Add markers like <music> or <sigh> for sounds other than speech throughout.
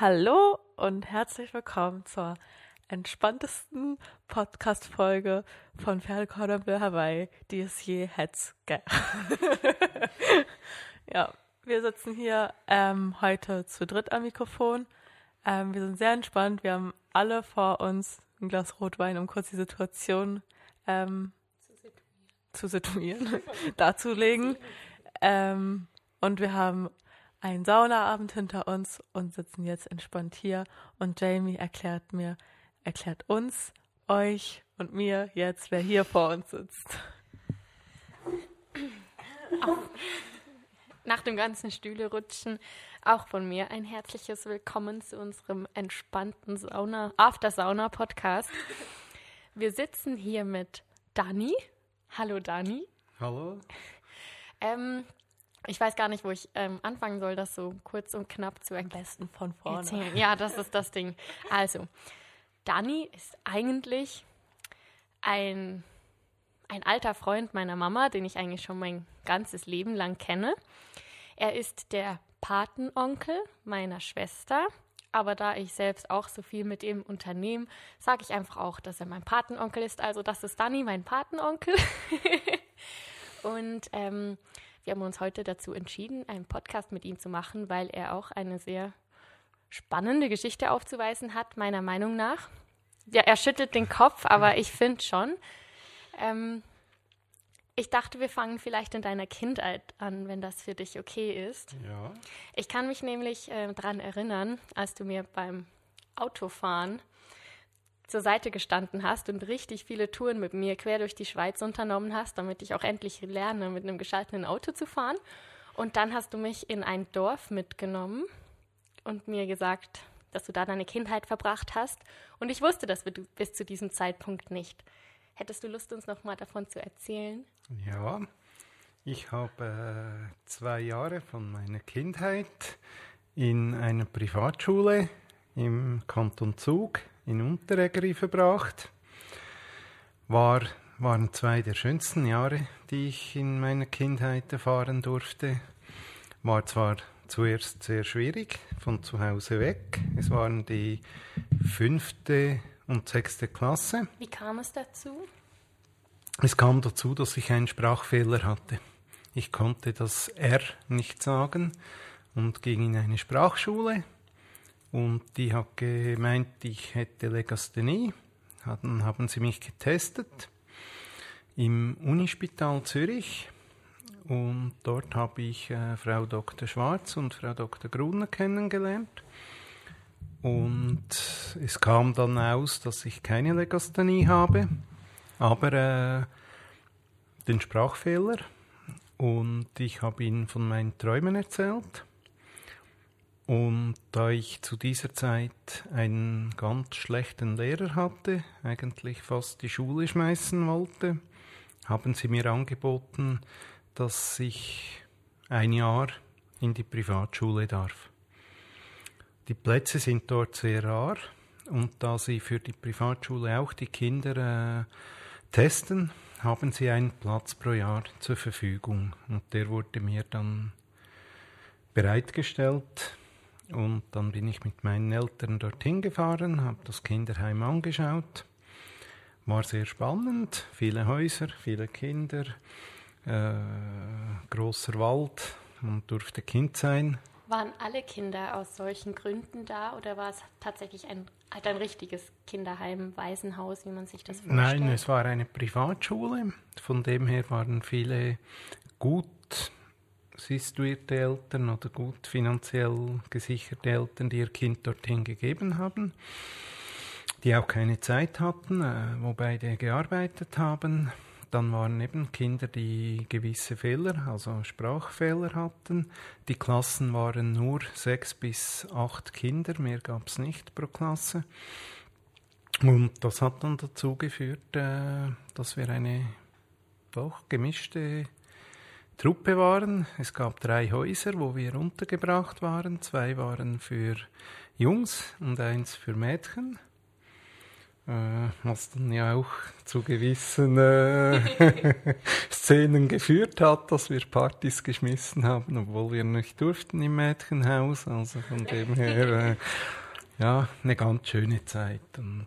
Hallo und herzlich willkommen zur entspanntesten Podcast-Folge von Pferdekordon Hawaii, die es je hätte. <laughs> ja, wir sitzen hier ähm, heute zu dritt am Mikrofon. Ähm, wir sind sehr entspannt. Wir haben alle vor uns ein Glas Rotwein, um kurz die Situation ähm, zu situieren, <laughs> darzulegen. Ähm, und wir haben einen Saunaabend hinter uns und sitzen jetzt entspannt hier. Und Jamie erklärt mir, erklärt uns, euch und mir jetzt, wer hier vor uns sitzt. Auch nach dem ganzen Stühlerutschen auch von mir ein herzliches Willkommen zu unserem entspannten Sauna, After Sauna Podcast. Wir sitzen hier mit Dani. Hallo Dani. Hallo. Ähm, ich weiß gar nicht, wo ich ähm, anfangen soll, das so kurz und knapp zu erklären. Besten von vorne. Erzählen. Ja, das ist das Ding. Also, Dani ist eigentlich ein, ein alter Freund meiner Mama, den ich eigentlich schon mein ganzes Leben lang kenne. Er ist der Patenonkel meiner Schwester. Aber da ich selbst auch so viel mit ihm unternehme, sage ich einfach auch, dass er mein Patenonkel ist. Also das ist Dani, mein Patenonkel. <laughs> Und ähm, wir haben uns heute dazu entschieden, einen Podcast mit ihm zu machen, weil er auch eine sehr spannende Geschichte aufzuweisen hat, meiner Meinung nach. Ja, er schüttelt den Kopf, aber ich finde schon. Ähm, ich dachte, wir fangen vielleicht in deiner Kindheit an, wenn das für dich okay ist. Ja. Ich kann mich nämlich äh, daran erinnern, als du mir beim Autofahren zur Seite gestanden hast und richtig viele Touren mit mir quer durch die Schweiz unternommen hast, damit ich auch endlich lerne, mit einem geschalteten Auto zu fahren. Und dann hast du mich in ein Dorf mitgenommen und mir gesagt, dass du da deine Kindheit verbracht hast. Und ich wusste das bis zu diesem Zeitpunkt nicht. Hättest du Lust, uns noch mal davon zu erzählen? Ja, ich habe äh, zwei Jahre von meiner Kindheit in einer Privatschule im Kanton Zug in Unteregeri verbracht. War, waren zwei der schönsten Jahre, die ich in meiner Kindheit erfahren durfte. War zwar zuerst sehr schwierig, von zu Hause weg. Es waren die fünfte und sechste Klasse. Wie kam es dazu? Es kam dazu, dass ich einen Sprachfehler hatte. Ich konnte das R nicht sagen und ging in eine Sprachschule und die hat gemeint, ich hätte Legasthenie. Dann haben sie mich getestet im Unispital Zürich und dort habe ich äh, Frau Dr. Schwarz und Frau Dr. Gruner kennengelernt. Und es kam dann aus, dass ich keine Legasthenie habe, aber äh, den Sprachfehler. Und ich habe ihnen von meinen Träumen erzählt. Und da ich zu dieser Zeit einen ganz schlechten Lehrer hatte, eigentlich fast die Schule schmeißen wollte, haben sie mir angeboten, dass ich ein Jahr in die Privatschule darf. Die Plätze sind dort sehr rar und da sie für die Privatschule auch die Kinder äh, testen, haben sie einen Platz pro Jahr zur Verfügung und der wurde mir dann bereitgestellt und dann bin ich mit meinen Eltern dorthin gefahren, habe das Kinderheim angeschaut. War sehr spannend, viele Häuser, viele Kinder, äh, großer Wald, man durfte Kind sein. Waren alle Kinder aus solchen Gründen da oder war es tatsächlich ein, halt ein richtiges Kinderheim, Waisenhaus, wie man sich das vorstellt? Nein, es war eine Privatschule. Von dem her waren viele gut situierte Eltern oder gut finanziell gesicherte Eltern, die ihr Kind dorthin gegeben haben, die auch keine Zeit hatten, äh, wo beide gearbeitet haben. Dann waren eben Kinder, die gewisse Fehler, also Sprachfehler hatten. Die Klassen waren nur sechs bis acht Kinder, mehr gab es nicht pro Klasse. Und das hat dann dazu geführt, äh, dass wir eine doch gemischte Truppe waren. Es gab drei Häuser, wo wir untergebracht waren. Zwei waren für Jungs und eins für Mädchen. äh, was dann ja auch zu gewissen äh, <laughs> Szenen geführt hat, dass wir Partys geschmissen haben, obwohl wir nicht durften im Mädchenhaus. Also von dem her, äh, ja, eine ganz schöne Zeit. Und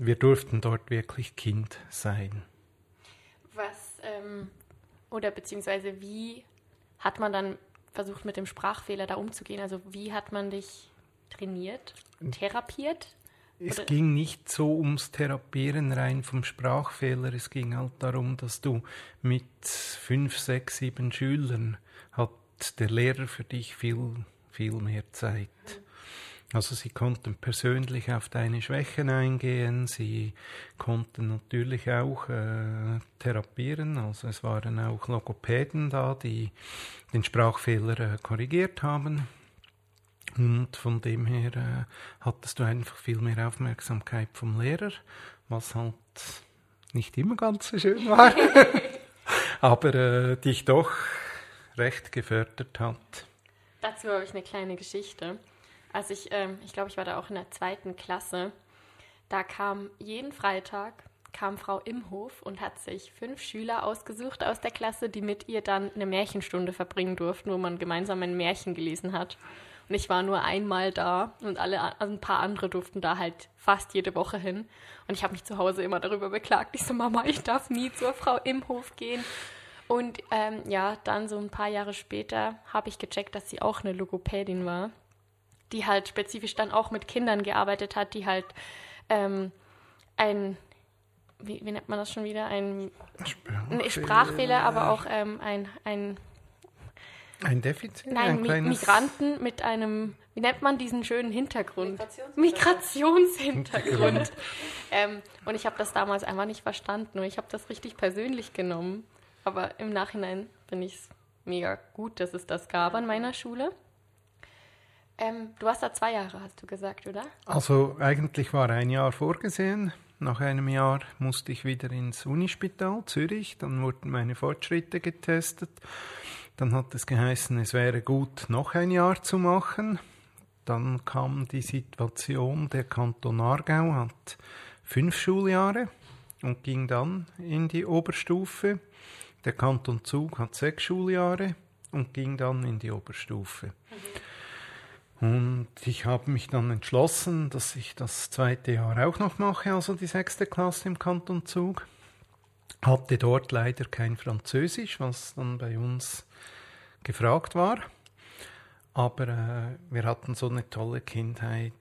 wir durften dort wirklich Kind sein. Was, ähm, oder beziehungsweise wie hat man dann versucht, mit dem Sprachfehler da umzugehen? Also wie hat man dich trainiert, therapiert? Es Oder- ging nicht so ums Therapieren rein vom Sprachfehler. Es ging halt darum, dass du mit fünf, sechs, sieben Schülern hat der Lehrer für dich viel, viel mehr Zeit. Also sie konnten persönlich auf deine Schwächen eingehen, sie konnten natürlich auch äh, therapieren, also es waren auch Logopäden da, die den Sprachfehler äh, korrigiert haben. Und von dem her äh, hattest du einfach viel mehr Aufmerksamkeit vom Lehrer, was halt nicht immer ganz so schön war, <laughs> aber äh, dich doch recht gefördert hat. Dazu habe ich eine kleine Geschichte. Als ich, ähm, ich glaube, ich war da auch in der zweiten Klasse, da kam jeden Freitag kam Frau Imhof und hat sich fünf Schüler ausgesucht aus der Klasse, die mit ihr dann eine Märchenstunde verbringen durften, wo man gemeinsam ein Märchen gelesen hat. Und ich war nur einmal da und alle, also ein paar andere durften da halt fast jede Woche hin. Und ich habe mich zu Hause immer darüber beklagt. Ich so, Mama, ich darf nie zur Frau Imhof gehen. Und ähm, ja, dann so ein paar Jahre später habe ich gecheckt, dass sie auch eine Logopädin war, die halt spezifisch dann auch mit Kindern gearbeitet hat, die halt ähm, ein, wie, wie nennt man das schon wieder, ein, ein Sprachfehler, aber auch ähm, ein, ein Ein Defizit? Nein, ein Mi kleines- Migranten mit einem, wie nennt man diesen schönen Hintergrund? Migrationshintergrund. <laughs> ähm, und ich habe das damals einfach nicht verstanden und ich habe das richtig persönlich genommen. Aber im Nachhinein finde ich es mega gut, dass es das gab an meiner Schule. Ähm, du warst da zwei Jahre, hast du gesagt, oder? Also eigentlich war ein Jahr vorgesehen. Nach einem Jahr musste ich wieder ins Unispital Zürich. Dann wurden meine Fortschritte getestet. Dann hat es geheißen, es wäre gut, noch ein Jahr zu machen. Dann kam die Situation, der Kanton Aargau hat fünf Schuljahre und ging dann in die Oberstufe. Der Kanton Zug hat sechs Schuljahre und ging dann in die Oberstufe. Und ich habe mich dann entschlossen, dass ich das zweite Jahr auch noch mache, also die sechste Klasse im Kanton Zug. Hatte dort leider kein Französisch, was dann bei uns gefragt war. Aber äh, wir hatten so eine tolle Kindheit,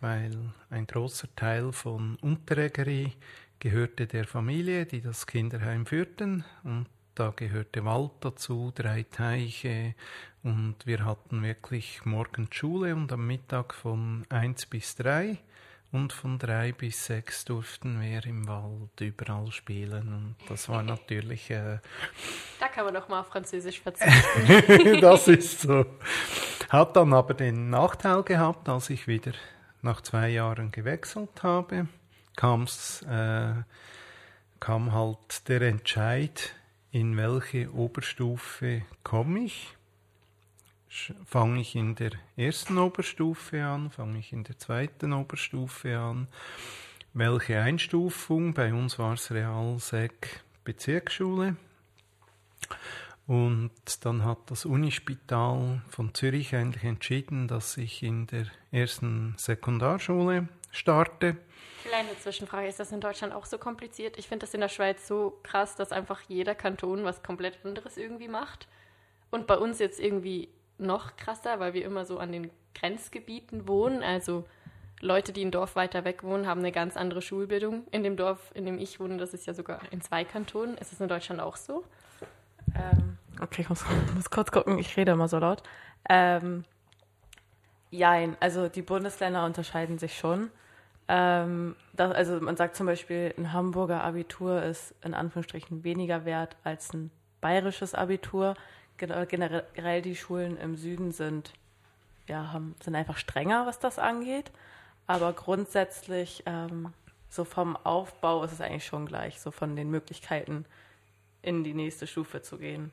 weil ein großer Teil von Unterägeri gehörte der Familie, die das Kinderheim führten. Und da gehörte Wald dazu, drei Teiche. Und wir hatten wirklich morgens Schule und am Mittag von eins bis drei. Und von drei bis sechs durften wir im Wald überall spielen. Und das war natürlich äh, Da kann man doch mal auf Französisch <laughs> verzichten. das ist so. Hat dann aber den Nachteil gehabt, als ich wieder nach zwei Jahren gewechselt habe, kam's, äh, kam halt der Entscheid, in welche Oberstufe komme ich. Fange ich in der ersten Oberstufe an, fange ich in der zweiten Oberstufe an, welche Einstufung, bei uns war es Realsek Bezirksschule, und dann hat das Unispital von Zürich eigentlich entschieden, dass ich in der ersten Sekundarschule starte. Kleine Zwischenfrage, ist das in Deutschland auch so kompliziert? Ich finde das in der Schweiz so krass, dass einfach jeder Kanton was komplett anderes irgendwie macht. Und bei uns jetzt irgendwie noch krasser, weil wir immer so an den Grenzgebieten wohnen. Also Leute, die ein Dorf weiter weg wohnen, haben eine ganz andere Schulbildung. In dem Dorf, in dem ich wohne, das ist ja sogar in zwei Kantonen. Ist es in Deutschland auch so? Ähm, okay, ich muss, <laughs> muss kurz gucken, ich rede immer so laut. Ähm, jein, also die Bundesländer unterscheiden sich schon. Ähm, das, also man sagt zum Beispiel, ein Hamburger Abitur ist in Anführungsstrichen weniger wert als ein bayerisches Abitur. Gen- Generell die Schulen im Süden sind, ja, haben, sind einfach strenger, was das angeht. Aber grundsätzlich, ähm, so vom Aufbau ist es eigentlich schon gleich, so von den Möglichkeiten in die nächste Stufe zu gehen.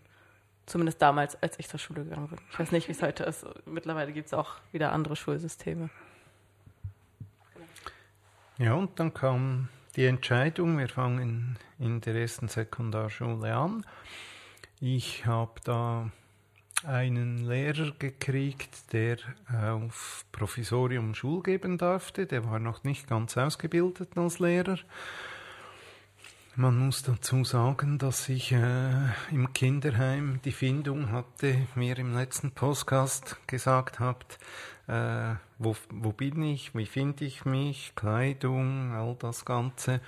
Zumindest damals, als ich zur Schule gegangen bin. Ich weiß nicht, wie es heute ist. Mittlerweile gibt es auch wieder andere Schulsysteme. Ja, und dann kam die Entscheidung, wir fangen in der ersten Sekundarschule an. Ich habe da einen Lehrer gekriegt, der auf Provisorium Schul geben durfte. Der war noch nicht ganz ausgebildet als Lehrer. Man muss dazu sagen, dass ich äh, im Kinderheim die Findung hatte, ihr im letzten Podcast gesagt habt, äh, wo, wo bin ich, wie finde ich mich, Kleidung, all das Ganze.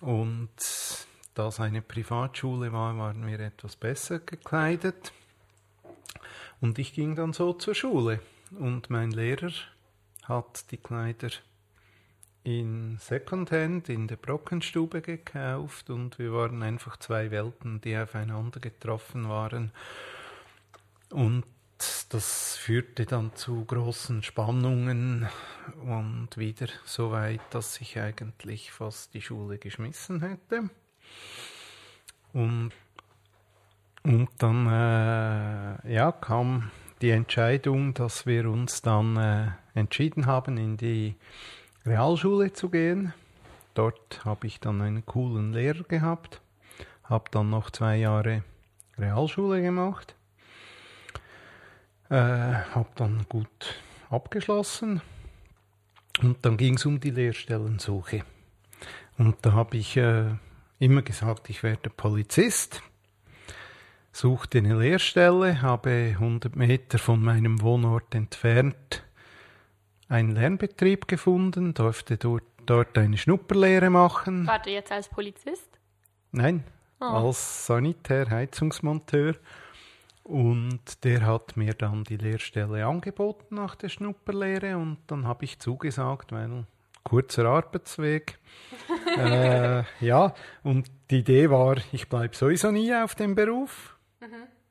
Und da es eine Privatschule war, waren wir etwas besser gekleidet. Und ich ging dann so zur Schule. Und mein Lehrer hat die Kleider in Secondhand in der Brockenstube gekauft und wir waren einfach zwei Welten, die aufeinander getroffen waren. Und das führte dann zu großen Spannungen und wieder so weit, dass ich eigentlich fast die Schule geschmissen hätte. Und, und dann äh, ja, kam die Entscheidung, dass wir uns dann äh, entschieden haben, in die Realschule zu gehen. Dort habe ich dann einen coolen Lehrer gehabt, habe dann noch zwei Jahre Realschule gemacht, äh, habe dann gut abgeschlossen und dann ging es um die Lehrstellensuche. Und da habe ich äh, immer gesagt, ich werde Polizist, suchte eine Lehrstelle, habe 100 Meter von meinem Wohnort entfernt einen Lernbetrieb gefunden, durfte dort, dort eine Schnupperlehre machen. Warte jetzt als Polizist? Nein, Oh. als Sanitär, Heizungsmonteur. Und der hat mir dann die Lehrstelle angeboten nach der Schnupperlehre und dann habe ich zugesagt, weil kurzer Arbeitsweg. <laughs> äh, ja, und die Idee war, ich bleibe sowieso nie auf dem Beruf.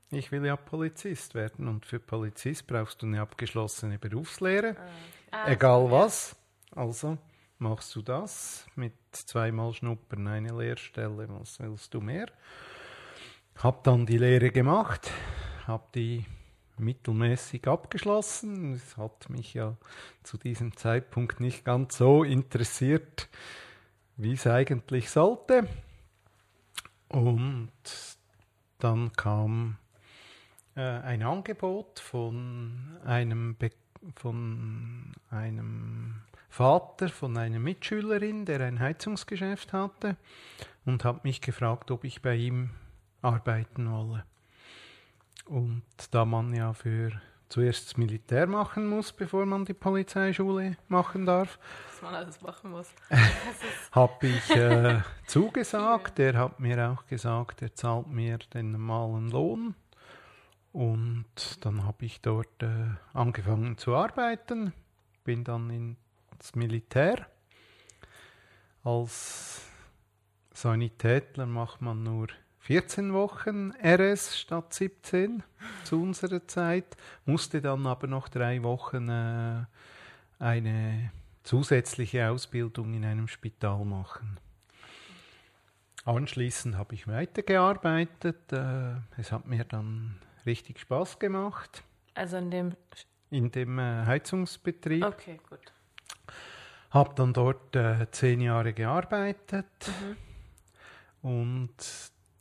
Ich will ja Polizist werden und für Polizist brauchst du eine abgeschlossene Berufslehre. Ah, Egal was. Also machst du das mit zweimal Schnuppern eine Lehrstelle. Was willst du mehr? Hab dann die Lehre gemacht, hab die mittelmäßig abgeschlossen. Es hat mich ja zu diesem Zeitpunkt nicht ganz so interessiert, wie es eigentlich sollte. Und dann kam äh, ein Angebot von einem, Be von einem Vater von einer Mitschülerin, der ein Heizungsgeschäft hatte, und hat mich gefragt, ob ich bei ihm arbeiten wolle. Und da man ja für zuerst das Militär machen muss, bevor man die Polizeischule machen darf, Was man alles machen muss. <laughs> habe ich äh, zugesagt. Er hat mir auch gesagt, er zahlt mir den normalen Lohn. Und dann habe ich dort äh, angefangen zu arbeiten, bin dann ins Militär. Als Sanitätler macht man nur 14 Wochen RS statt 17 zu unserer Zeit, musste dann aber noch drei Wochen äh, eine zusätzliche Ausbildung in einem Spital machen. Anschließend habe ich weitergearbeitet. Äh, es hat mir dann richtig Spaß gemacht Also in dem. in dem äh, Heizungsbetrieb. Okay, gut. Habe dann dort äh, zehn Jahre gearbeitet und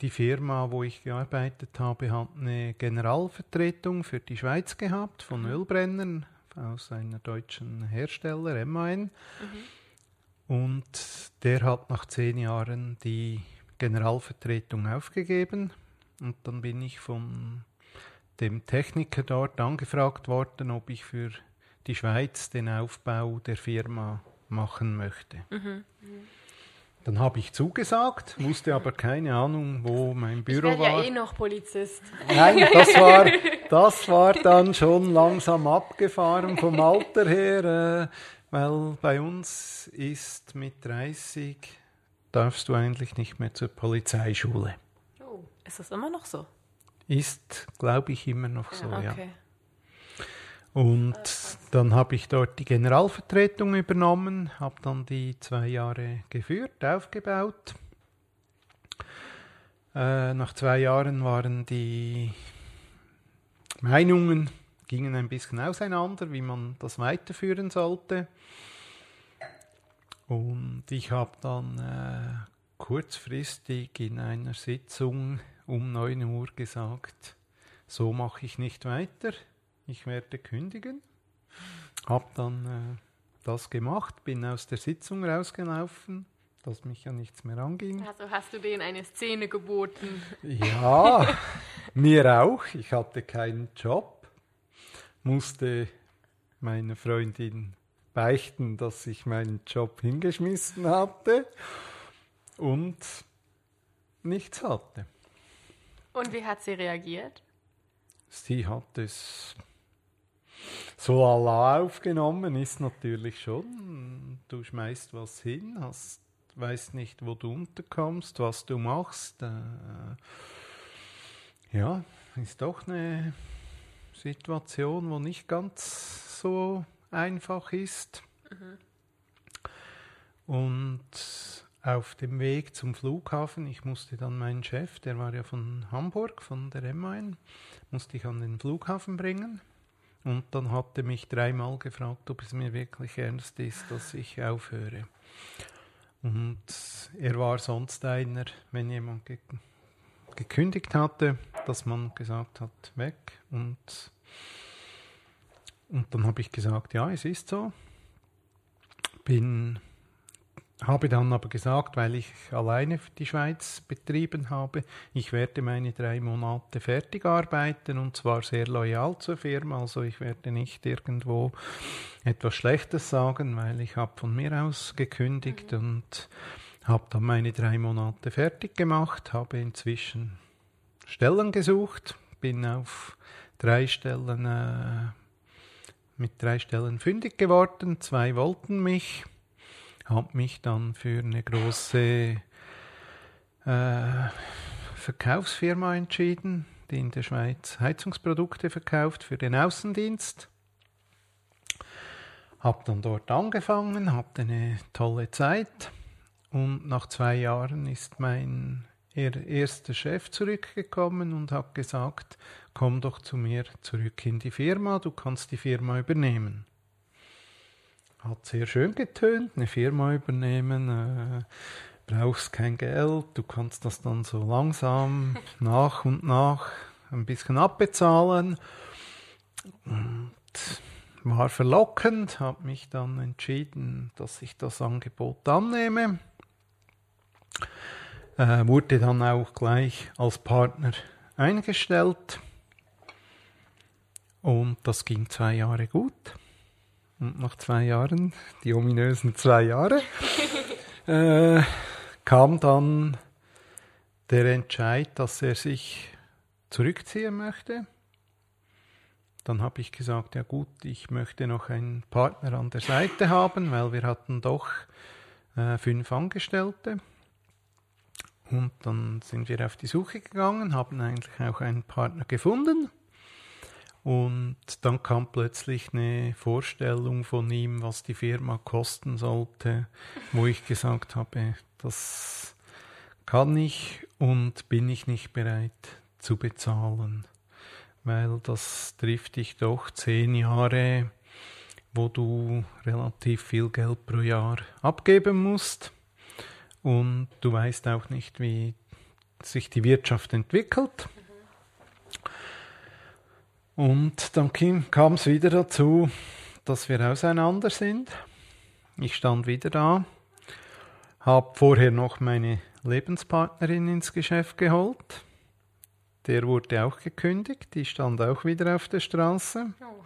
die Firma, wo ich gearbeitet habe, hat eine Generalvertretung für die Schweiz gehabt von Ölbrennern aus einer deutschen Hersteller, MAN. Und der hat nach zehn Jahren die Generalvertretung aufgegeben und dann bin ich von dem Techniker dort angefragt worden, ob ich für die Schweiz den Aufbau der Firma machen möchte. Dann habe ich zugesagt, wusste aber keine Ahnung, wo mein Ich Büro werde ja war. eh noch Polizist. Nein, das war, <laughs> das war dann schon langsam abgefahren vom Alter her, äh, weil bei uns ist mit 30 darfst du eigentlich nicht mehr zur Polizeischule. Oh. Ist das immer noch so? Ist, glaube ich, immer noch so, ja. okay. Und dann habe ich dort die Generalvertretung übernommen, habe dann die zwei Jahre geführt, aufgebaut. Äh, nach zwei Jahren waren die Meinungen gingen ein bisschen auseinander, wie man das weiterführen sollte. Und ich habe dann äh, kurzfristig in einer Sitzung um 9 Uhr gesagt, so mache ich nicht weiter, ich werde kündigen. Habe dann äh, das gemacht, bin aus der Sitzung rausgelaufen, dass mich ja nichts mehr anging. Also hast du denen eine Szene geboten? Ja, <laughs> mir auch. Ich hatte keinen Job, musste meiner Freundin beichten, dass ich meinen Job hingeschmissen hatte und nichts hatte. Und wie hat sie reagiert? Sie hat es so lala aufgenommen, ist natürlich schon. Du schmeißt was hin, hast, weißt nicht, wo du unterkommst, was du machst. Äh, ja, ist doch eine Situation, wo nicht ganz so einfach ist. Mhm. Und auf dem Weg zum Flughafen, ich musste dann meinen Chef, der war ja von Hamburg, von der M1, musste ich an den Flughafen bringen. Und dann hatte mich dreimal gefragt, ob es mir wirklich ernst ist, dass ich aufhöre. Und er war sonst einer, wenn jemand ge gekündigt hatte, dass man gesagt hat, weg. Und, und dann habe ich gesagt, ja, es ist so. Bin habe dann aber gesagt, weil ich alleine die Schweiz betrieben habe, ich werde meine drei Monate fertig arbeiten und zwar sehr loyal zur Firma. Also ich werde nicht irgendwo etwas Schlechtes sagen, weil ich habe von mir aus gekündigt mhm. und habe dann meine drei Monate fertig gemacht, habe inzwischen Stellen gesucht, bin auf drei Stellen äh, mit drei Stellen fündig geworden. Zwei wollten mich habe mich dann für eine große äh, Verkaufsfirma entschieden, die in der Schweiz Heizungsprodukte verkauft für den Außendienst. Habe dann dort angefangen, hatte eine tolle Zeit und nach zwei Jahren ist mein erster Chef zurückgekommen und hat gesagt, komm doch zu mir zurück in die Firma, du kannst die Firma übernehmen hat sehr schön getönt, eine Firma übernehmen, äh, brauchst kein Geld, du kannst das dann so langsam <laughs> nach und nach ein bisschen abbezahlen. Und war verlockend, habe mich dann entschieden, dass ich das Angebot annehme. Äh, wurde dann auch gleich als Partner eingestellt. Und das ging zwei Jahre gut. Und nach zwei Jahren, die ominösen zwei Jahre, <laughs> äh, kam dann der Entscheid, dass er sich zurückziehen möchte. Dann habe ich gesagt, ja gut, ich möchte noch einen Partner an der Seite haben, weil wir hatten doch äh, fünf Angestellte. Und dann sind wir auf die Suche gegangen, haben eigentlich auch einen Partner gefunden. Und dann kam plötzlich eine Vorstellung von ihm, was die Firma kosten sollte, wo ich gesagt habe, das kann ich und bin ich nicht bereit zu bezahlen, weil das trifft dich doch zehn Jahre, wo du relativ viel Geld pro Jahr abgeben musst und du weißt auch nicht, wie sich die Wirtschaft entwickelt. Und dann kam es wieder dazu, dass wir auseinander sind. Ich stand wieder da, habe vorher noch meine Lebenspartnerin ins Geschäft geholt. Der wurde auch gekündigt, die stand auch wieder auf der Straße. Oh.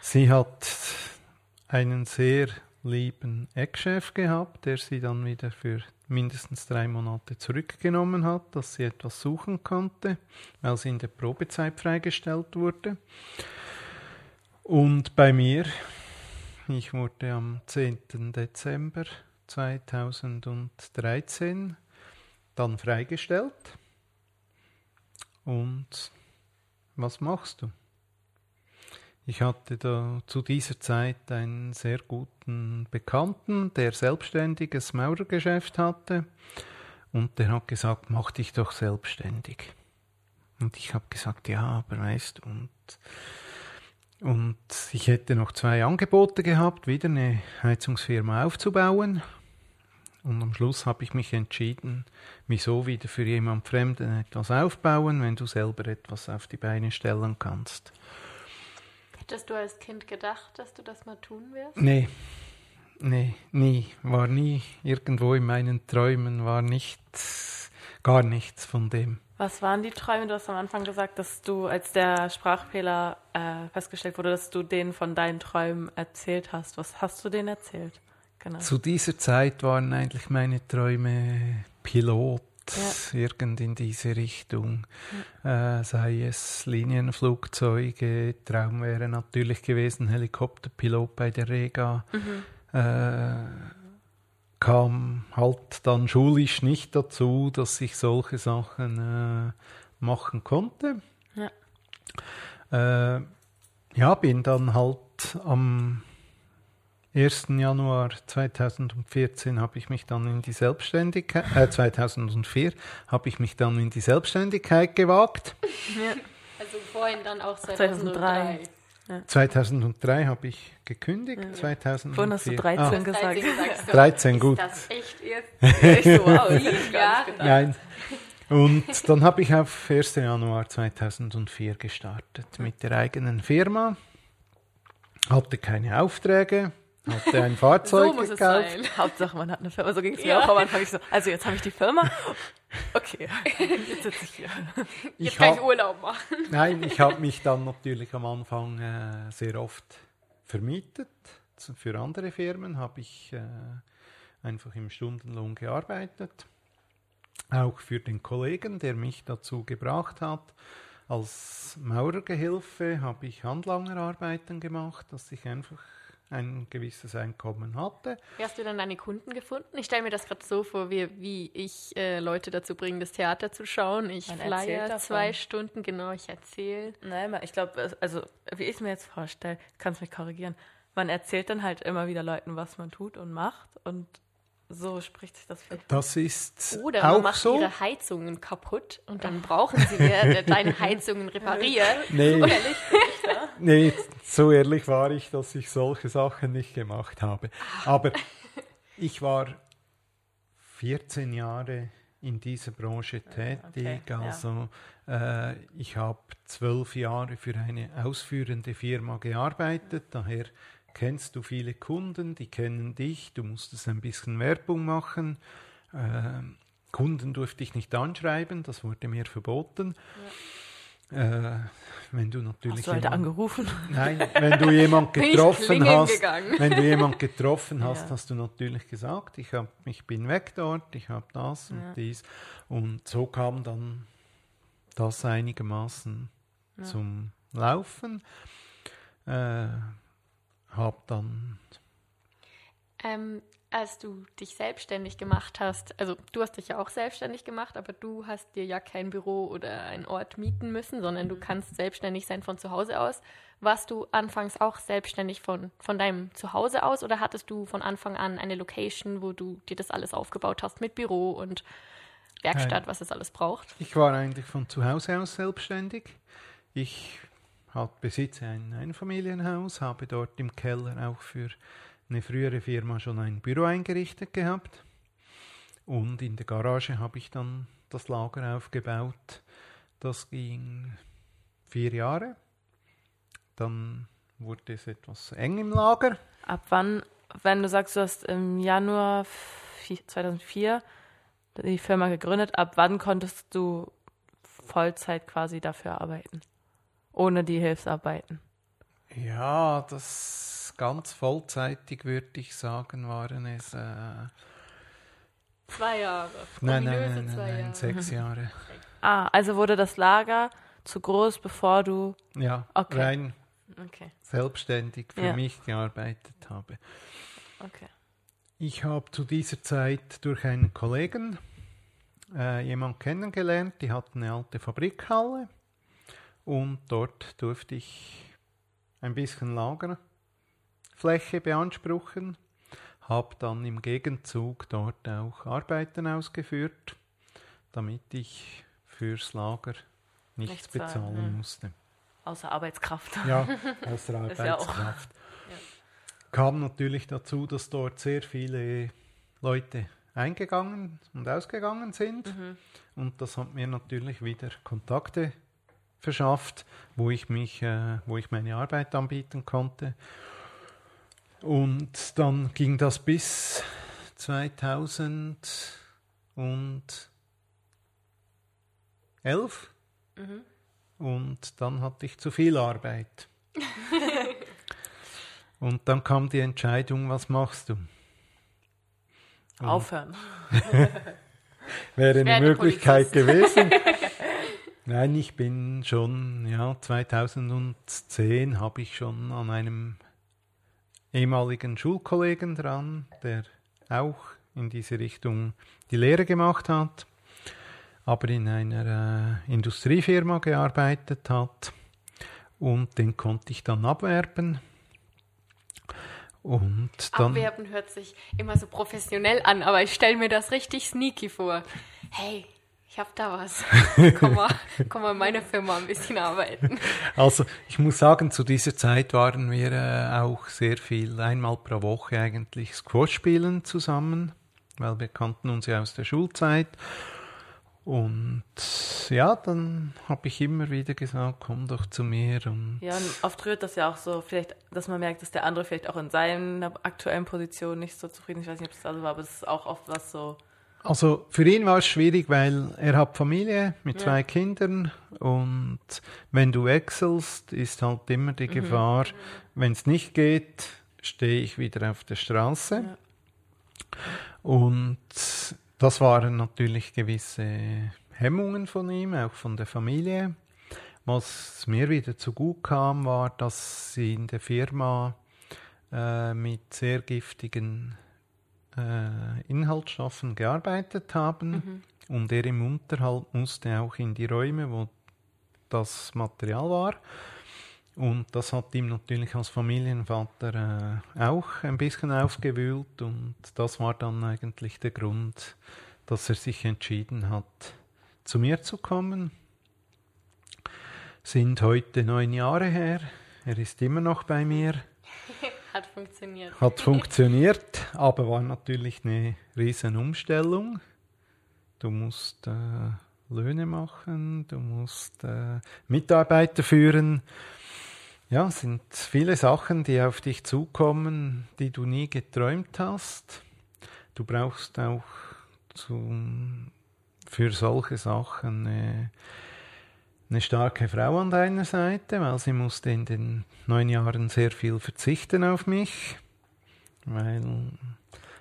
sie hat einen sehr lieben Eckchef gehabt, der sie dann wieder für mindestens drei Monate zurückgenommen hat, dass sie etwas suchen konnte, weil sie in der Probezeit freigestellt wurde. Und bei mir, ich wurde am 10. Dezember 2013 dann freigestellt. Und was machst du? Ich hatte da zu dieser Zeit einen sehr guten Bekannten, der selbstständiges Maurergeschäft hatte und der hat gesagt, mach dich doch selbstständig. Und ich habe gesagt, ja, aber weißt und Und ich hätte noch zwei Angebote gehabt, wieder eine Heizungsfirma aufzubauen. Und am Schluss habe ich mich entschieden, wieso wieder für jemand Fremden etwas aufbauen, wenn du selber etwas auf die Beine stellen kannst. Hättest du als Kind gedacht, dass du das mal tun wirst? Nee, nee, nie. War nie irgendwo in meinen Träumen, war nichts, gar nichts von dem. Was waren die Träume? Du hast am Anfang gesagt, dass du, als der Sprachfehler äh, festgestellt wurde, dass du denen von deinen Träumen erzählt hast. Was hast du denen erzählt? Genau. Zu dieser Zeit waren eigentlich meine Träume Pilot, ja. irgend in diese Richtung. Ja. Äh, sei es Linienflugzeuge, Traum wäre natürlich gewesen, Helikopterpilot bei der Rega. Mhm. Äh, kam halt dann schulisch nicht dazu, dass ich solche Sachen äh, machen konnte. Ja. Äh, ja, bin dann halt am 1. Januar 2014 habe ich mich dann in die Selbstständigkeit, äh, 2004 habe ich mich dann in die Selbstständigkeit gewagt. Ja. Also vorhin dann auch 2003. 2003, 2003 habe ich gekündigt. Ja. 2004. Vorhin hast du 13 ah. gesagt. 13, 13 gut. Ist das echt <laughs> echt so aus? Nein. Und dann habe ich auf 1. Januar 2004 gestartet mit der eigenen Firma. Hatte keine Aufträge, hatte ein Fahrzeug so muss gekauft. Es sein. Hauptsache, man hat eine Firma. So ging es mir auch am Anfang. Ich so, also jetzt habe ich die Firma. Okay, jetzt sitze ich hier. Ich jetzt kann ich Urlaub machen. Nein, ich habe mich dann natürlich am Anfang äh, sehr oft vermietet. Für andere Firmen habe ich äh, einfach im Stundenlohn gearbeitet. Auch für den Kollegen, der mich dazu gebracht hat. Als Maurergehilfe habe ich Handlangerarbeiten gemacht, dass ich einfach ein gewisses Einkommen hatte. Wie hast du dann deine Kunden gefunden? Ich stelle mir das gerade so vor, wie, wie ich äh, Leute dazu bringe, das Theater zu schauen. Ich flyer zwei Stunden, genau, ich erzähle. Nein, ich glaube, also wie ich es mir jetzt vorstelle, kannst mich korrigieren. Man erzählt dann halt immer wieder Leuten, was man tut und macht und so spricht sich das vielleicht. Das ist Oder man macht so. ihre Heizungen kaputt und dann brauchen sie wer, der deine <laughs> Heizungen repariert. Nee. So da. <laughs> Nee, so ehrlich war ich, dass ich solche Sachen nicht gemacht habe. Aber ich war 14 Jahre in dieser Branche tätig. Okay, also ja. äh, ich habe zwölf Jahre für eine ausführende Firma gearbeitet. Daher kennst du viele Kunden, die kennen dich, du musstest ein bisschen Werbung machen. Äh, Kunden durfte ich nicht anschreiben, das wurde mir verboten. Ja. Äh, wenn du natürlich hast du halt angerufen? Nein, wenn du jemand <laughs> getroffen hast, wenn du jemand getroffen hast, ja. hast du natürlich gesagt, ich hab, ich bin weg dort, ich habe das ja. und dies und so kam dann das einigermaßen zum Laufen. Äh, habe dann. Ähm, als du dich selbstständig gemacht hast, also du hast dich ja auch selbstständig gemacht, aber du hast dir ja kein Büro oder einen Ort mieten müssen, sondern du mhm. kannst selbstständig sein von zu Hause aus. Warst du anfangs auch selbstständig von, von deinem Zuhause aus oder hattest du von Anfang an eine Location, wo du dir das alles aufgebaut hast mit Büro und Werkstatt, Nein. was es alles braucht? Ich war eigentlich von zu Hause aus selbstständig. Ich besitze ein Einfamilienhaus, habe dort im Keller auch für eine frühere Firma schon ein Büro eingerichtet gehabt. Und in der Garage habe ich dann das Lager aufgebaut. Das ging vier Jahre. Dann wurde es etwas eng im Lager. Ab wann, wenn du sagst, du hast im Januar 2004 die Firma gegründet, ab wann konntest du Vollzeit quasi dafür arbeiten? ohne die Hilfsarbeiten? Ja, das ganz vollzeitig würde ich sagen, waren es äh, zwei Jahre. Nein, nein, nein, nein, nein Jahre. sechs Jahre. <laughs> Ah, also wurde das Lager zu groß, bevor du. Ja, okay. rein okay. selbstständig für ja. mich gearbeitet habe. Okay. Ich habe zu dieser Zeit durch einen Kollegen äh, jemanden kennengelernt, die hat eine alte Fabrikhalle und dort durfte ich ein bisschen Lagerfläche beanspruchen, habe dann im Gegenzug dort auch Arbeiten ausgeführt, damit ich fürs Lager nichts, nichts bezahlen ja. musste. außer Arbeitskraft. Ja, <laughs> außer ja auch- Arbeitskraft. Kam natürlich dazu, dass dort sehr viele Leute eingegangen und ausgegangen sind. Und das hat mir natürlich wieder Kontakte verschafft, wo ich mich, äh, wo ich meine Arbeit anbieten konnte. Und dann ging das bis 2011 und dann hatte ich zu viel Arbeit. <laughs> und dann kam die Entscheidung, was machst du? Aufhören. <laughs> Wäre eine Möglichkeit gewesen. <laughs> Nein, ich bin schon, ja, 2010 habe ich schon an einem ehemaligen Schulkollegen dran, der auch in diese Richtung die Lehre gemacht hat, aber in einer äh, Industriefirma gearbeitet hat und den konnte ich dann abwerben. Und dann Abwerben hört sich immer so professionell an, aber ich stelle mir das richtig sneaky vor. Hey, ich hab da was. <laughs> Komm mal, komm mal in meine Firma ein bisschen arbeiten. Also ich muss sagen, zu dieser Zeit waren wir äh, auch sehr viel, einmal pro Woche eigentlich Squash spielen zusammen, weil wir kannten uns ja aus der Schulzeit. Und ja, dann habe ich immer wieder gesagt, komm doch zu mir. Und Ja, und oft rührt das ja auch so, vielleicht, dass man merkt, dass der andere vielleicht auch in seiner aktuellen Position nicht so zufrieden ist. Ich weiß nicht, ob es da so war, aber es ist auch oft was so. Also für ihn war es schwierig, weil er hat Familie mit Ja. zwei Kindern und wenn du wechselst, ist halt immer die Gefahr, wenn es nicht geht, stehe ich wieder auf der Straße. Ja. Und das waren natürlich gewisse Hemmungen von ihm, auch von der Familie. Was mir wieder zu gut kam, war, dass sie in der Firma äh, mit sehr giftigen äh, Inhaltsstoffen gearbeitet haben und er im Unterhalt musste auch in die Räume, wo das Material war. Und das hat ihm natürlich als Familienvater äh, auch ein bisschen aufgewühlt und das war dann eigentlich der Grund, dass er sich entschieden hat, zu mir zu kommen. Sind heute neun Jahre her. Er ist immer noch bei mir. Hat funktioniert. Hat funktioniert, aber war natürlich eine riesen Umstellung. Du musst äh, Löhne machen, du musst äh, Mitarbeiter führen. Ja, es sind viele Sachen, die auf dich zukommen, die du nie geträumt hast. Du brauchst auch zum, für solche Sachen eine, eine starke Frau an deiner Seite, weil sie musste in den neun Jahren sehr viel verzichten auf mich, weil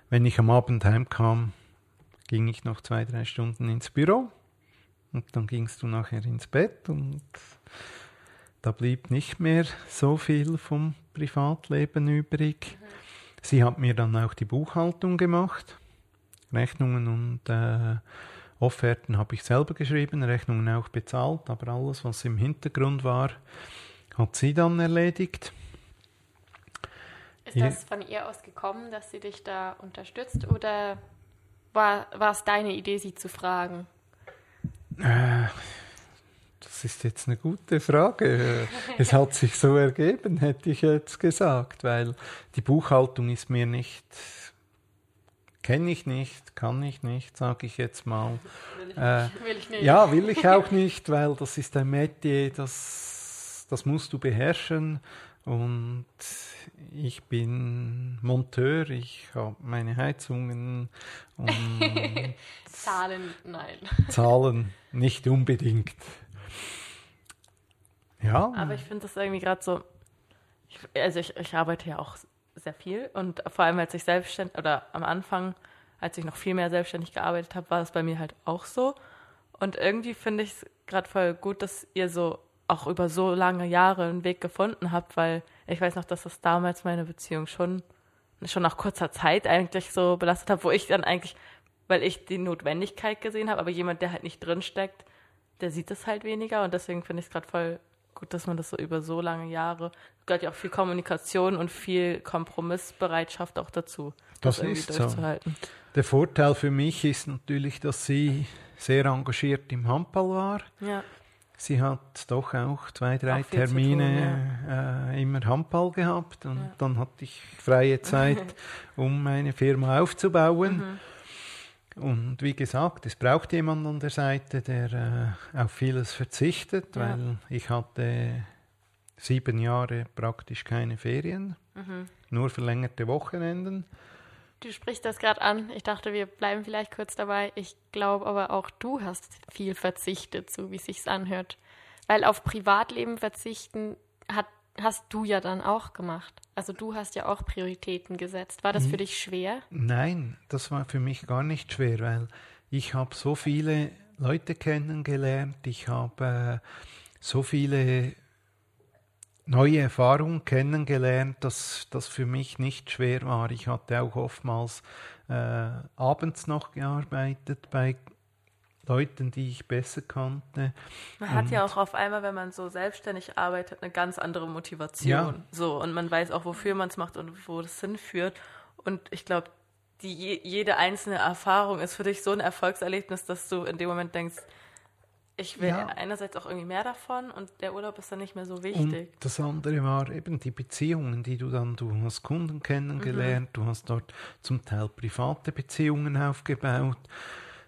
wenn ich am Abend heimkam, ging ich noch zwei, drei Stunden ins Büro und dann gingst du nachher ins Bett und da blieb nicht mehr so viel vom Privatleben übrig. Sie hat mir dann auch die Buchhaltung gemacht. Rechnungen und äh, Offerten habe ich selber geschrieben, Rechnungen auch bezahlt, aber alles, was im Hintergrund war, hat sie dann erledigt. Ist das von ihr aus gekommen, dass sie dich da unterstützt oder war, war es deine Idee, sie zu fragen? Äh, das ist jetzt eine gute Frage. <laughs> Es hat sich so ergeben, hätte ich jetzt gesagt, weil die Buchhaltung ist mir nicht, kenne ich nicht, kann ich nicht, sage ich jetzt mal. Äh, Will ich nicht. Ja, will ich auch nicht, weil das ist ein Metier, das, das musst du beherrschen. Und ich bin Monteur, ich habe meine Heizungen und <laughs> Zahlen, nein. Zahlen nicht unbedingt. Ja, Aber ich finde das irgendwie gerade so. Ich, also ich, ich arbeite ja auch sehr viel und vor allem als ich selbstständig oder am Anfang, als ich noch viel mehr selbstständig gearbeitet habe, war das bei mir halt auch so. Und irgendwie finde ich es gerade voll gut, dass ihr so auch über so lange Jahre einen Weg gefunden habt, weil ich weiß noch, dass das damals meine Beziehung schon, schon nach kurzer Zeit eigentlich so belastet hat, wo ich dann eigentlich, weil ich die Notwendigkeit gesehen habe, aber jemand, der halt nicht drinsteckt, der sieht es halt weniger und deswegen finde ich es gerade voll gut, dass man das so über so lange Jahre, gehört ja auch viel Kommunikation und viel Kompromissbereitschaft auch dazu, Das irgendwie ist so. der Vorteil für mich ist natürlich, dass sie sehr engagiert im Handball war. Ja, Sie hat doch auch zwei, drei Auch Termine tun, äh, immer Handball gehabt und Ja. dann hatte ich freie Zeit, <laughs> um meine Firma aufzubauen. Mhm. Und wie gesagt, es braucht jemand an der Seite, der äh, auf vieles verzichtet, Ja. weil ich hatte sieben Jahre praktisch keine Ferien, Mhm. nur verlängerte Wochenenden. Du sprichst das gerade an. Ich dachte, wir bleiben vielleicht kurz dabei. Ich glaube aber auch du hast viel verzichtet, so wie es sich anhört. Weil auf Privatleben verzichten hat, hast du ja dann auch gemacht. Also du hast ja auch Prioritäten gesetzt. War das Mhm. für dich schwer? Nein, das war für mich gar nicht schwer, weil ich habe so viele Leute kennengelernt, ich habe äh, so viele neue Erfahrungen kennengelernt, dass das für mich nicht schwer war. Ich hatte auch oftmals äh, abends noch gearbeitet bei Leuten, die ich besser kannte. Man hat ja Und- auch auf einmal, wenn man so selbstständig arbeitet, eine ganz andere Motivation. Ja. So, und man weiß auch, wofür man es macht und wo das hinführt. Und ich glaube, die, je- jede einzelne Erfahrung ist für dich so ein Erfolgserlebnis, dass du in dem Moment denkst, ich will Ja. einerseits auch irgendwie mehr davon und der Urlaub ist dann nicht mehr so Und wichtig. das andere war eben die Beziehungen, die du dann, du hast Kunden kennengelernt, du hast dort zum Teil private Beziehungen aufgebaut.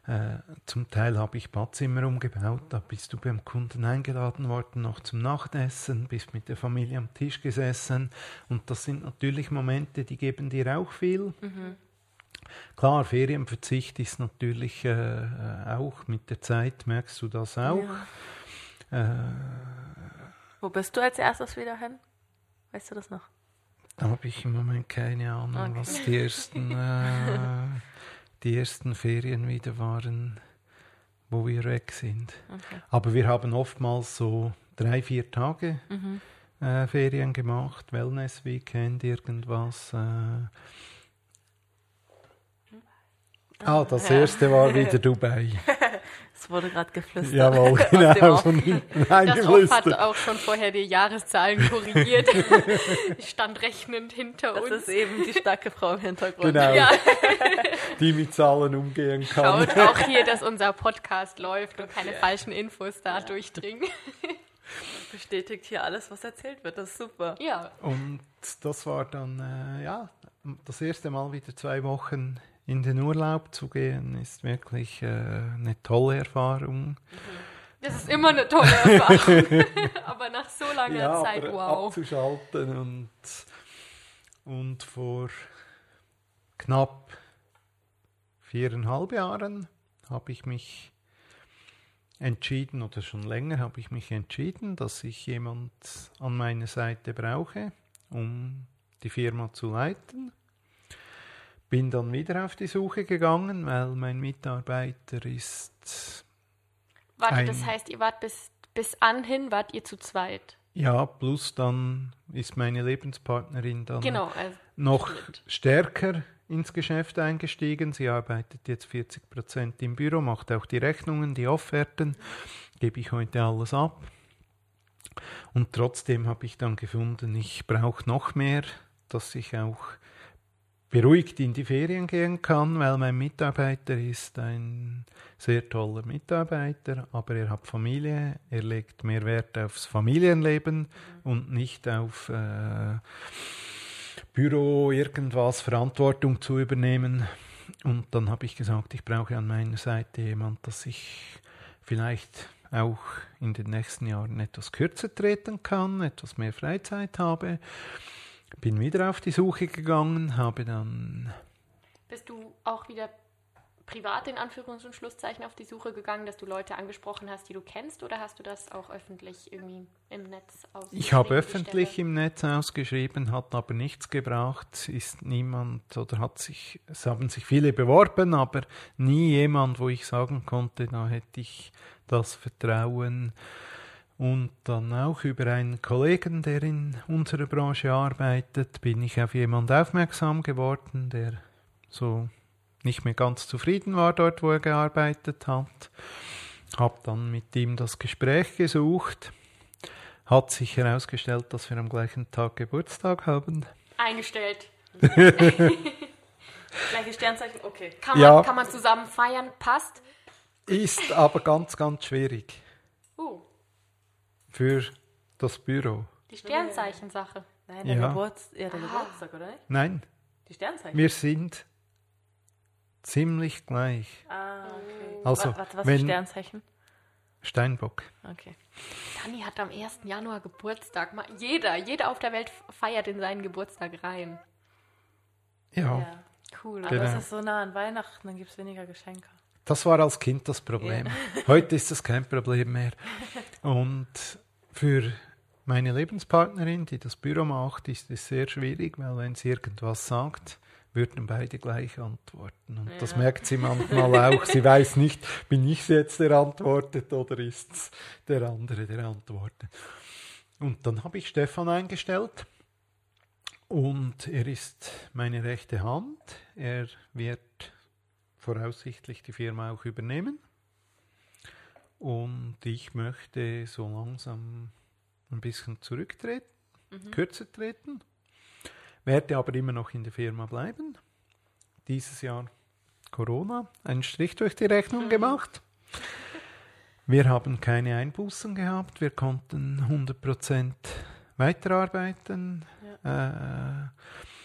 Äh, zum Teil habe ich Badzimmer umgebaut, da bist du beim Kunden eingeladen worden, noch zum Nachtessen, bist mit der Familie am Tisch gesessen und das sind natürlich Momente, die geben dir auch viel. Klar, Ferienverzicht ist natürlich äh, äh, auch mit der Zeit, merkst du das auch. Ja. Äh, Wo bist du als erstes wieder hin? Weißt du das noch? Da habe ich im Moment keine Ahnung, Okay. was die ersten, äh, <laughs> die ersten Ferien wieder waren, wo wir weg sind. Okay. Aber wir haben oftmals so drei, vier Tage Mhm. äh, Ferien gemacht, Wellness-Weekend, irgendwas. Äh. Ah, das Ja. erste war wieder Dubai. <laughs> Es wurde gerade geflüstert. Jawohl, <laughs> genau. Von hinten Das hat auch schon vorher die Jahreszahlen korrigiert. <laughs> ich stand rechnend hinter Das uns. ist eben die starke Frau im Hintergrund. Genau, Ja, die mit Zahlen umgehen kann. schaut auch hier, dass unser Podcast läuft und keine falschen Infos da durchdringen. Bestätigt hier alles, was erzählt wird. Das ist super. Ja, Und das war dann, äh, ja, das erste Mal wieder zwei Wochen in den Urlaub zu gehen, ist wirklich äh, eine tolle Erfahrung. das ist immer eine tolle Erfahrung. <laughs> Aber nach so langer Zeit, aber wow. abzuschalten und, und vor knapp viereinhalb Jahren habe ich mich entschieden, oder schon länger habe ich mich entschieden, dass ich jemand an meiner Seite brauche, um die Firma zu leiten. Bin dann wieder auf die Suche gegangen, weil mein Mitarbeiter ist Warte, das heißt, ihr wart bis, bis anhin, wart ihr zu zweit. Ja, plus dann ist meine Lebenspartnerin dann Genau, also noch stimmt. stärker ins Geschäft eingestiegen. Sie arbeitet jetzt 40 Prozent im Büro, macht auch die Rechnungen, die Offerten, gebe ich heute alles ab. Und trotzdem habe ich dann gefunden, ich brauche noch mehr, dass ich auch beruhigt in die Ferien gehen kann, weil mein Mitarbeiter ist ein sehr toller Mitarbeiter, aber er hat Familie, er legt mehr Wert aufs Familienleben und nicht auf äh, Büro irgendwas Verantwortung zu übernehmen. Und dann habe ich gesagt, ich brauche an meiner Seite jemand, dass ich vielleicht auch in den nächsten Jahren etwas kürzer treten kann, etwas mehr Freizeit habe. Bin wieder auf die Suche gegangen, habe dann Bist du auch wieder privat in Anführungs- und Schlusszeichen auf die Suche gegangen, dass du Leute angesprochen hast, die du kennst, oder hast du das auch öffentlich irgendwie im Netz ausgeschrieben? Ich habe öffentlich im Netz ausgeschrieben, hat aber nichts gebracht, ist niemand oder hat sich, es haben sich viele beworben, aber nie jemand, wo ich sagen konnte, da hätte ich das Vertrauen. Und dann auch über einen Kollegen, der in unserer Branche arbeitet, bin ich auf jemand aufmerksam geworden, der so nicht mehr ganz zufrieden war dort, wo er gearbeitet hat. Hab dann mit ihm das Gespräch gesucht. Hat sich herausgestellt, dass wir am gleichen Tag Geburtstag haben. Eingestellt. <laughs> Gleiche Sternzeichen, okay. Kann man, Ja. kann man zusammen feiern? Passt? Ist aber ganz, ganz schwierig. Uh, für das Büro. Die Sternzeichensache. Nein, der, Ja. Geburts ja, der Geburtstag, oder? Nein, Die Sternzeichen. wir sind ziemlich gleich. ah, okay. Also, was, was, was wenn- für Sternzeichen? Steinbock. Okay. Dani hat am 1. Januar Geburtstag. Jeder, jeder auf der Welt feiert in seinen Geburtstag rein. Ja, Ja. Cool. Aber Genau. es ist so nah an Weihnachten, dann gibt es weniger Geschenke. Das war als Kind das Problem. <laughs> Heute ist das kein Problem mehr. Und für meine Lebenspartnerin, die das Büro macht, ist es sehr schwierig, weil wenn sie irgendwas sagt, würden beide gleich antworten. Und das Ja. merkt sie manchmal auch. Sie weiß nicht, bin ich jetzt der antwortet oder ist es der andere, der antwortet. Und dann habe ich Stefan eingestellt. Und er ist meine rechte Hand. Er wird voraussichtlich die Firma auch übernehmen. Und ich möchte so langsam ein bisschen zurücktreten, kürzer treten, werde aber immer noch in der Firma bleiben. Dieses Jahr Corona, einen Strich durch die Rechnung gemacht. Wir haben keine Einbußen gehabt, wir konnten 100% weiterarbeiten. Äh,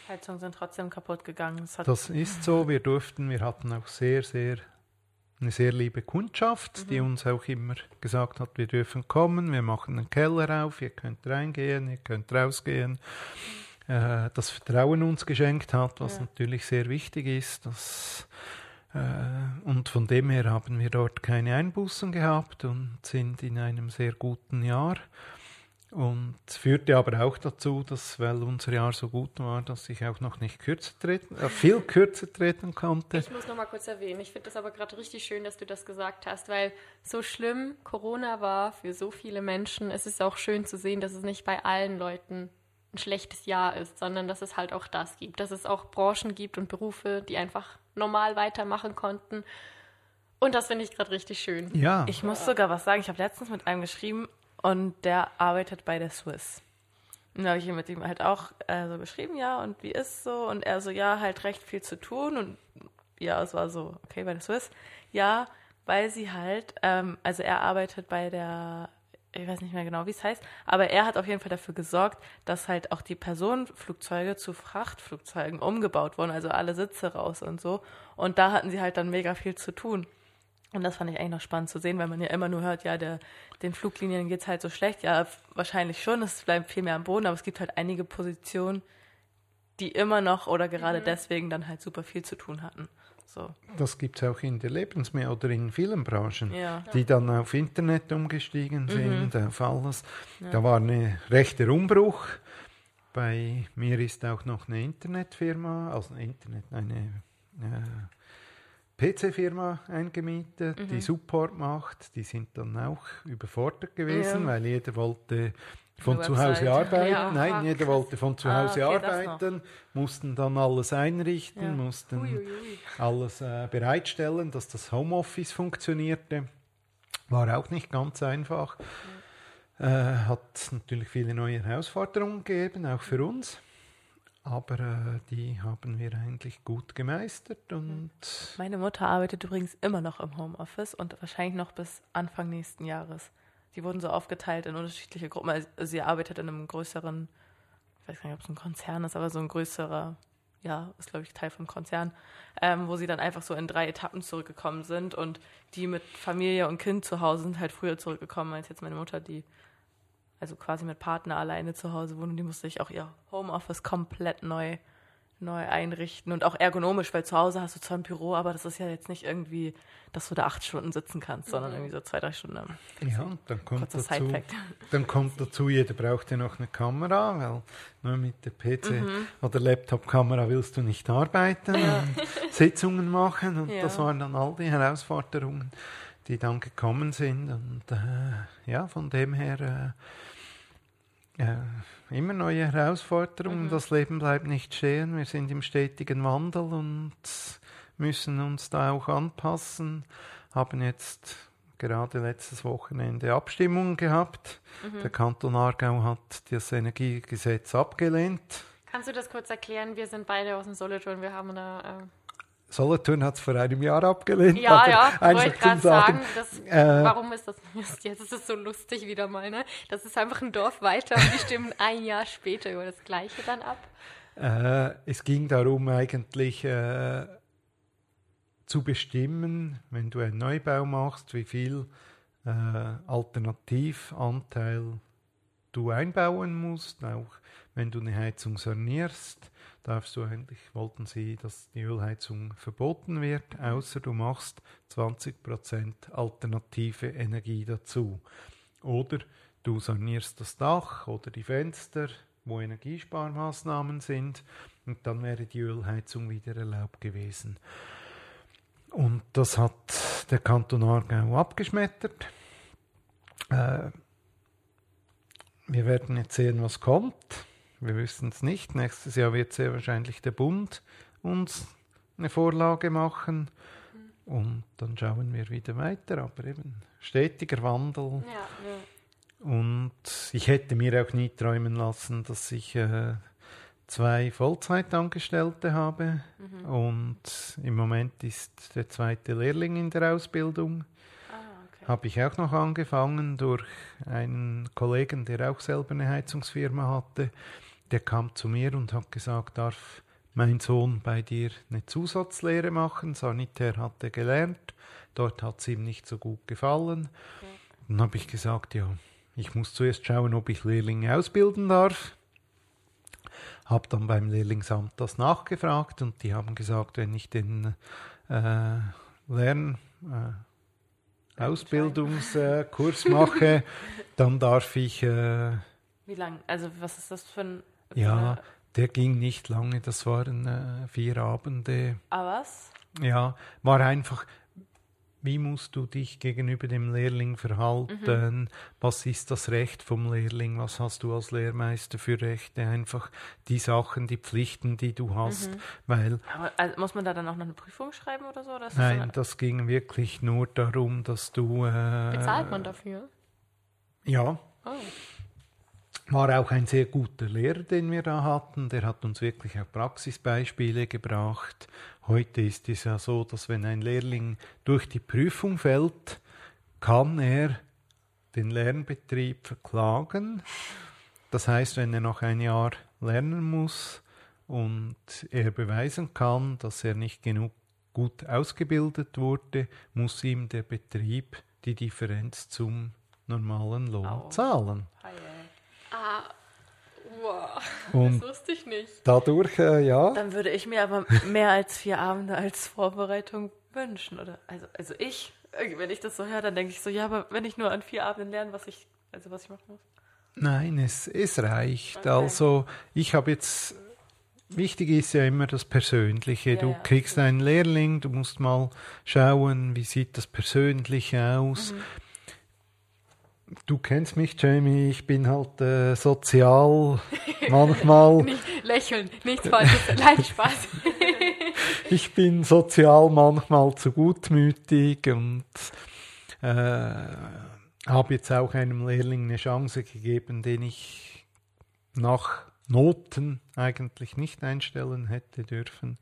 Heizungen sind trotzdem kaputt gegangen. Hat das ist so. Wir durften, wir hatten auch sehr, sehr eine sehr liebe Kundschaft, die uns auch immer gesagt hat, wir dürfen kommen, wir machen einen Keller auf, ihr könnt reingehen, ihr könnt rausgehen. Äh, das Vertrauen uns geschenkt hat, was Ja. natürlich sehr wichtig ist. Das, äh, und von dem her haben wir dort keine Einbußen gehabt und sind in einem sehr guten Jahr. Und es führte aber auch dazu, dass, weil unser Jahr so gut war, dass ich auch noch nicht kürzer treten, äh, viel kürzer treten konnte. Ich muss noch mal kurz erwähnen, ich finde das aber gerade richtig schön, dass du das gesagt hast, weil so schlimm Corona war für so viele Menschen, es ist auch schön zu sehen, dass es nicht bei allen Leuten ein schlechtes Jahr ist, sondern dass es halt auch das gibt, dass es auch Branchen gibt und Berufe, die einfach normal weitermachen konnten. Und das finde ich gerade richtig schön. Ja, Ich muss sogar was sagen. Ich habe letztens mit einem geschrieben und der arbeitet bei der Swiss. Und da habe ich mit ihm halt auch äh, so geschrieben, ja, und wie ist so? Und er so, ja, halt recht viel zu tun. Und ja, es war so, okay, bei der Swiss. Ja, weil sie halt, ähm, also er arbeitet bei der, ich weiß nicht mehr genau, wie es heißt, aber er hat auf jeden Fall dafür gesorgt, dass halt auch die Personenflugzeuge zu Frachtflugzeugen umgebaut wurden, also alle Sitze raus und so. Und da hatten sie halt dann mega viel zu tun. Und das fand ich eigentlich noch spannend zu sehen, weil man ja immer nur hört, ja, der, den Fluglinien geht's halt so schlecht. Ja, wahrscheinlich schon, es bleibt viel mehr am Boden, aber es gibt halt einige Positionen, die immer noch oder gerade deswegen dann halt super viel zu tun hatten. So, das gibt es auch in der Lebensmittel oder in vielen Branchen, ja. die dann auf Internet umgestiegen sind, auf alles. Da war ein rechter Umbruch. Bei mir ist auch noch eine Internetfirma, also eine Internet, eine äh, PC-Firma eingemietet, die Support macht. Die sind dann auch überfordert gewesen, Ja. weil jeder wollte von Eine zu Hause arbeiten. Ja, <laughs> Nein, ah, jeder wollte von zu Ah, Hause okay, arbeiten, mussten dann alles einrichten, Ja. mussten Uiuiui. alles äh, bereitstellen, dass das Homeoffice funktionierte. War auch nicht ganz einfach. Äh, hat natürlich viele neue Herausforderungen gegeben, auch für uns. Aber äh, die haben wir eigentlich gut gemeistert und Meine Mutter arbeitet übrigens immer noch im Homeoffice und wahrscheinlich noch bis Anfang nächsten Jahres. Die wurden so aufgeteilt in unterschiedliche Gruppen. Also sie arbeitet in einem größeren, ich weiß gar nicht, ob es ein Konzern ist, aber so ein größerer, ja, ist glaube ich Teil vom Konzern, ähm, wo sie dann einfach so in drei Etappen zurückgekommen sind und die mit Familie und Kind zu Hause sind halt früher zurückgekommen als jetzt meine Mutter, die also quasi mit Partner alleine zu Hause wohnt und die musste sich auch ihr Homeoffice komplett neu neu einrichten. Und auch ergonomisch, weil zu Hause hast du zwar ein Büro, aber das ist ja jetzt nicht irgendwie, dass du da acht Stunden sitzen kannst, sondern irgendwie so zwei, drei Stunden ja, dann kommt dazu, dann kommt dazu, jeder braucht ja noch eine Kamera, weil nur mit der PC oder Laptop-Kamera willst du nicht arbeiten und Sitzungen machen und Ja. das waren dann all die Herausforderungen, die dann gekommen sind und äh, ja, von dem her äh, äh, immer neue Herausforderungen, das Leben bleibt nicht stehen, wir sind im stetigen Wandel und müssen uns da auch anpassen, haben jetzt gerade letztes Wochenende Abstimmungen gehabt. Der Kanton Aargau hat das Energiegesetz abgelehnt. Kannst du das kurz erklären? Wir sind beide aus dem Solothurn, wir haben da. Äh, Solothurn hat es vor einem Jahr abgelehnt. Ja, ja, wollte ich gerade sagen, das, äh, warum ist das jetzt ist es so lustig wieder mal, ne? Das ist einfach ein Dorf weiter und die stimmen <laughs> ein Jahr später über das Gleiche dann ab. Äh, es ging darum eigentlich äh, zu bestimmen, wenn du einen Neubau machst, wie viel äh, Alternativanteil du einbauen musst, auch wenn du eine Heizung sanierst darfst du eigentlich, wollten sie, dass die Ölheizung verboten wird, außer du machst 20% alternative Energie dazu. Oder du sanierst das Dach oder die Fenster, wo Energiesparmaßnahmen sind, und dann wäre die Ölheizung wieder erlaubt gewesen. Und das hat der Kanton Aargau abgeschmettert. Äh, wir werden jetzt sehen, was kommt. Wir wissen es nicht. Nächstes Jahr wird sehr wahrscheinlich der Bund uns eine Vorlage machen. Und dann schauen wir wieder weiter. Aber eben stetiger Wandel. Ja, ja. Und ich hätte mir auch nie träumen lassen, dass ich äh, zwei Vollzeitangestellte habe. Mhm. Und im Moment ist der zweite Lehrling in der Ausbildung. Ah, okay. Habe ich auch noch angefangen durch einen Kollegen, der auch selber eine Heizungsfirma hatte. Der kam zu mir und hat gesagt, darf mein Sohn bei dir eine Zusatzlehre machen. Sanitär hat er gelernt. Dort hat es ihm nicht so gut gefallen. Dann habe ich gesagt, ja, ich muss zuerst schauen, ob ich Lehrlinge ausbilden darf. Habe dann beim Lehrlingsamt das nachgefragt und die haben gesagt, wenn ich den äh, Lern äh, Ausbildungskurs mache, <laughs> dann darf ich äh, Wie lang? Also was ist das für ein... ja, eine- der ging nicht lange, das waren äh, vier Abende. Ah, was? Ja, war einfach, wie musst du dich gegenüber dem Lehrling verhalten? Was ist das Recht vom Lehrling? Was hast du als Lehrmeister für Rechte? Einfach die Sachen, die Pflichten, die du hast. Weil, Aber, also, muss man da dann auch noch eine Prüfung schreiben oder so? Oder ist das nein, so das ging wirklich nur darum, dass du. Äh, Bezahlt man dafür? Ja, Oh. War auch ein sehr guter Lehrer, den wir da hatten. Der hat uns wirklich auch Praxisbeispiele gebracht. Heute ist es ja so, dass wenn ein Lehrling durch die Prüfung fällt, kann er den Lernbetrieb verklagen. Das heißt, wenn er noch ein Jahr lernen muss und er beweisen kann, dass er nicht genug gut ausgebildet wurde, muss ihm der Betrieb die Differenz zum normalen Lohn Au. zahlen. Ei, ei. Ah, wow. Und Das wusste ich nicht. dadurch, äh, ja, Dann würde ich mir aber mehr als vier Abende als Vorbereitung wünschen, oder? Also, also ich, wenn ich das so höre, dann denke ich so, ja, aber wenn ich nur an vier Abenden lerne, was ich, also was ich machen muss. nein, es, es reicht. Okay. Also ich habe jetzt, wichtig ist ja immer das Persönliche. Ja, du ja, kriegst einen Lehrling, du musst mal schauen, wie sieht das Persönliche aus. Mhm. Du kennst mich, Jamie, ich bin halt äh, sozial <laughs> manchmal. Nicht lächeln, nichts Falsches. <laughs> Nein, Spaß. <laughs> ich bin sozial manchmal zu gutmütig und äh, habe jetzt auch einem Lehrling eine Chance gegeben, den ich nach Noten eigentlich nicht einstellen hätte dürfen.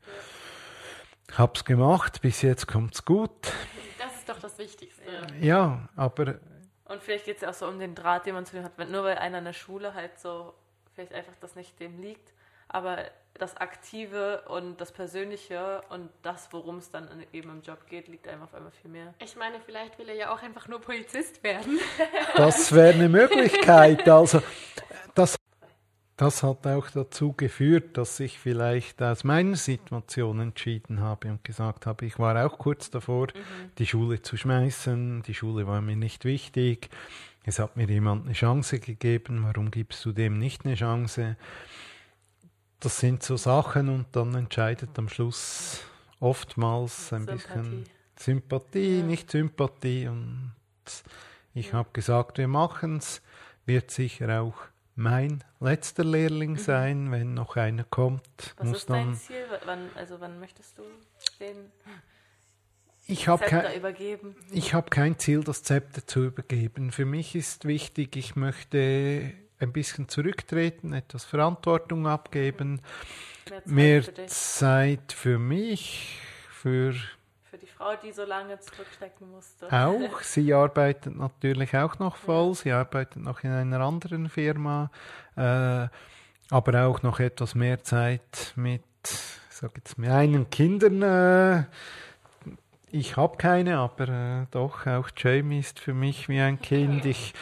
Hab's gemacht, bis jetzt kommt's gut. Das ist doch das Wichtigste. Ja, aber Und vielleicht geht es ja auch so um den Draht, den man zu dem hat. Wenn nur weil einer in der Schule halt so, vielleicht einfach das nicht dem liegt, aber das Aktive und das Persönliche und das, worum es dann eben im Job geht, liegt einem auf einmal viel mehr. Ich meine, vielleicht will er ja auch einfach nur Polizist werden. Das wäre eine Möglichkeit. Also das, das hat auch dazu geführt, dass ich vielleicht aus meiner Situation entschieden habe und gesagt habe, ich war auch kurz davor, die Schule zu schmeißen. Die Schule war mir nicht wichtig. Es hat mir jemand eine Chance gegeben. Warum gibst du dem nicht eine Chance? Das sind so Sachen und dann entscheidet am Schluss oftmals ein bisschen Sympathie, Ja. nicht Sympathie. Und ich habe gesagt, wir machen es. Wird sicher auch mein letzter Lehrling sein, wenn noch einer kommt. Mhm. Was muss ist dein dann. Ziel? Wann, also wann möchtest du den Ich habe Zepter kein, übergeben? ich hab kein Ziel, das Zepter zu übergeben. Für mich ist wichtig, ich möchte ein bisschen zurücktreten, etwas Verantwortung abgeben. Mehr Zeit mehr für? Zeit für mich, für Für die Frau, die so lange zurückstecken musste. auch. <laughs> Sie arbeitet natürlich auch noch voll. Sie arbeitet noch in einer anderen Firma, äh, aber auch noch etwas mehr Zeit mit, ich sag jetzt, meinen Kindern. Äh, ich habe keine, aber äh, doch, auch Jamie ist für mich wie ein Kind. Ich,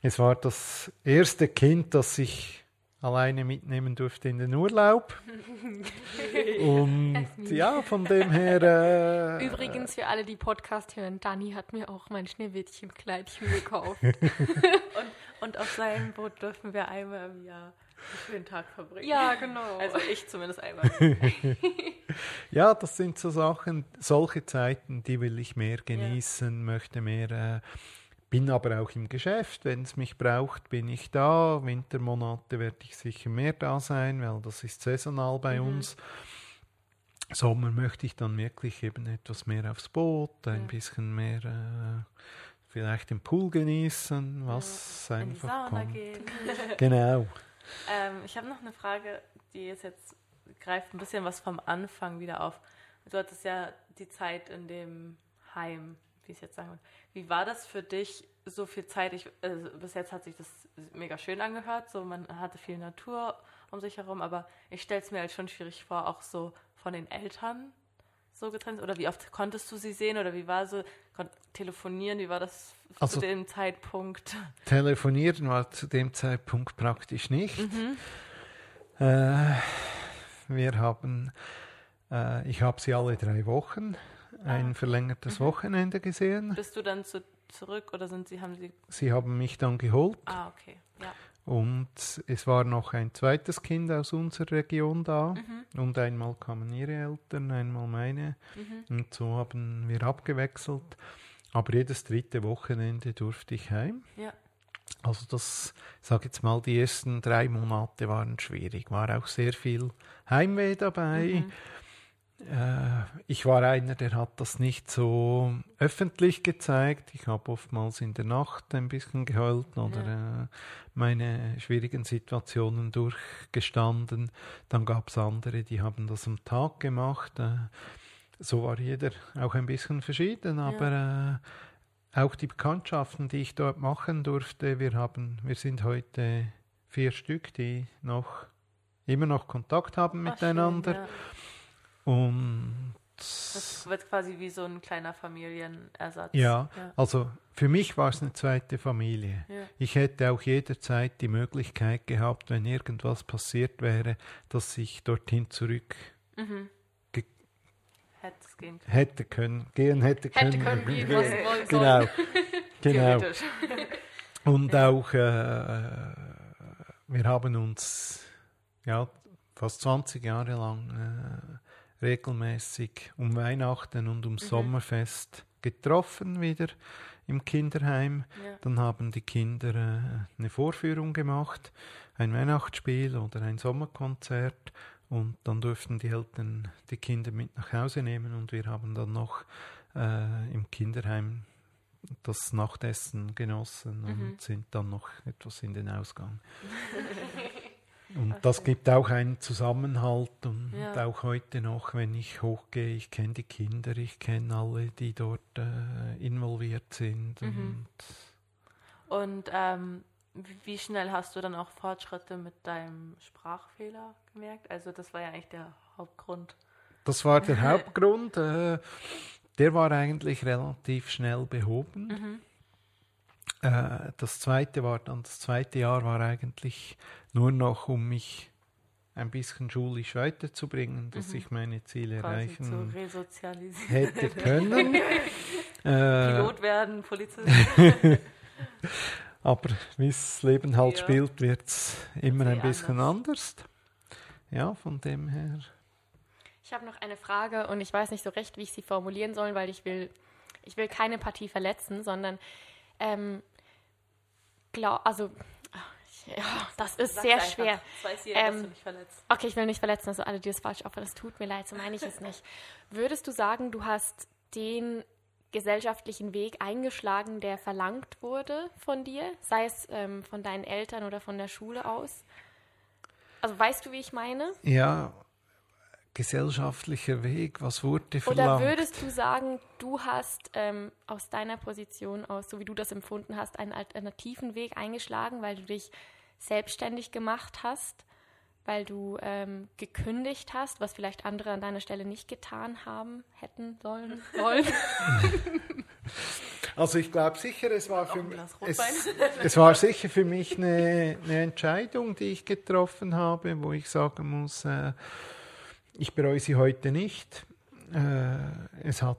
es war das erste Kind, das ich alleine mitnehmen durfte in den Urlaub. <laughs> Und ja, von dem her. Äh, Übrigens, für alle, die Podcast hören, Dani hat mir auch mein Schneewittchenkleidchen gekauft. <laughs> Und auf seinem Boot dürfen wir einmal im Jahr einen schönen Tag verbringen. ja, genau. Also ich zumindest einmal. <laughs> Ja, das sind so Sachen, solche Zeiten, die will ich mehr genießen, möchte mehr, äh, bin aber auch im Geschäft, wenn es mich braucht, bin ich da. Wintermonate werde ich sicher mehr da sein, weil das ist saisonal bei uns. Sommer möchte ich dann wirklich eben etwas mehr aufs Boot, ein Ja. bisschen mehr äh, vielleicht den Pool genießen, was In die einfach Sauna kommt. gehen. <laughs> Genau. Ähm, ich habe noch eine Frage, die ist jetzt greift ein bisschen was vom Anfang wieder auf. Du hattest ja die Zeit in dem Heim, wie es jetzt sagen will. Wie war das für dich, so viel Zeit? Ich, also bis jetzt hat sich das mega schön angehört, so man hatte viel Natur um sich herum, aber ich stelle es mir halt schon schwierig vor, auch so von den Eltern so getrennt. Oder wie oft konntest du sie sehen oder wie war so telefonieren? Wie war das Also- zu dem Zeitpunkt? Telefonieren war zu dem Zeitpunkt praktisch nicht. Mhm. Äh, wir haben, äh, ich habe sie alle drei Wochen, ein verlängertes Wochenende gesehen. Bist du dann zu, zurück oder sind sie, haben sie. Sie haben mich dann geholt Ah, okay. Ja. und es war noch ein zweites Kind aus unserer Region da. Mhm. Und einmal kamen ihre Eltern, einmal meine. Mhm. Und so haben wir abgewechselt. Aber jedes dritte Wochenende durfte ich heim. Ja. Also das, ich sage jetzt mal, die ersten drei Monate waren schwierig. War auch sehr viel Heimweh dabei. Mhm. Äh, ich war einer, der hat das nicht so öffentlich gezeigt. Ich habe oftmals in der Nacht ein bisschen geheult oder äh, meine schwierigen Situationen durchgestanden. Dann gab es andere, die haben das am Tag gemacht. Äh, so war jeder auch ein bisschen verschieden, aber äh, auch die Bekanntschaften, die ich dort machen durfte, wir haben, wir sind heute vier Stück, die noch immer noch Kontakt haben Ach, miteinander. schön, ja. Und Das wird quasi wie so ein kleiner Familienersatz. ja, Ja. also für mich war es eine zweite Familie. ja. Ich hätte auch jederzeit die Möglichkeit gehabt, wenn irgendwas passiert wäre, dass ich dorthin zurück Mhm. Können. hätte können, gehen hätte können. Hätte können, wie, <laughs> was Genau, <laughs> genau. Und auch, äh, wir haben uns ja, fast 20 Jahre lang äh, regelmäßig um Weihnachten und um Sommerfest getroffen wieder im Kinderheim. Ja. Dann haben die Kinder äh, eine Vorführung gemacht, ein Weihnachtsspiel oder ein Sommerkonzert. Und dann durften die Eltern die Kinder mit nach Hause nehmen und wir haben dann noch äh, im Kinderheim das Nachtessen genossen und Mhm. sind dann noch etwas in den Ausgang. <laughs> Und das gibt auch einen Zusammenhalt und Ja. auch heute noch, wenn ich hochgehe, ich kenne die Kinder, ich kenne alle, die dort äh, involviert sind. Mhm. Und Und ähm, wie- wie schnell hast du dann auch Fortschritte mit deinem Sprachfehler gemerkt? Also das war ja eigentlich der Hauptgrund. das war der <laughs> Hauptgrund. Äh, der war eigentlich relativ schnell behoben. Mhm. Äh, das zweite war dann, das zweite Jahr war eigentlich nur noch, um mich ein bisschen schulisch weiterzubringen, dass Mhm. ich meine Ziele Quasi erreichen zu resozialisieren. hätte können. <laughs> äh, Pilot werden, Polizist. <laughs> aber wie das Leben halt Ja. spielt, wird es immer ein bisschen anders. Ja, von dem her. Ich habe noch eine Frage und ich weiß nicht so recht, wie ich sie formulieren soll, weil ich will, ich will keine Partie verletzen, sondern ähm, glaub, also ja, das ist Sag's sehr einfach. schwer. Das weiß jeder, dass Ähm, du nicht verletzt. Okay, ich will nicht verletzen, also alle, die es falsch aufhören, das tut mir leid, so meine ich es nicht. <laughs> Würdest du sagen, du hast den gesellschaftlichen Weg eingeschlagen, der verlangt wurde von dir, sei es ähm, von deinen Eltern oder von der Schule aus? Also weißt du, wie ich meine? Ja, gesellschaftlicher Weg, was wurde verlangt? Oder würdest du sagen, du hast ähm, aus deiner Position aus, so wie du das empfunden hast, einen alternativen Weg eingeschlagen, weil du dich selbstständig gemacht hast, weil du ähm, gekündigt hast, was vielleicht andere an deiner Stelle nicht getan haben, hätten sollen, <laughs> wollen? Also ich glaube sicher, es war, für mich, es, <laughs> es, war sicher für mich eine, eine, Entscheidung, die ich getroffen habe, wo ich sagen muss, äh, ich bereue sie heute nicht. Äh, es hat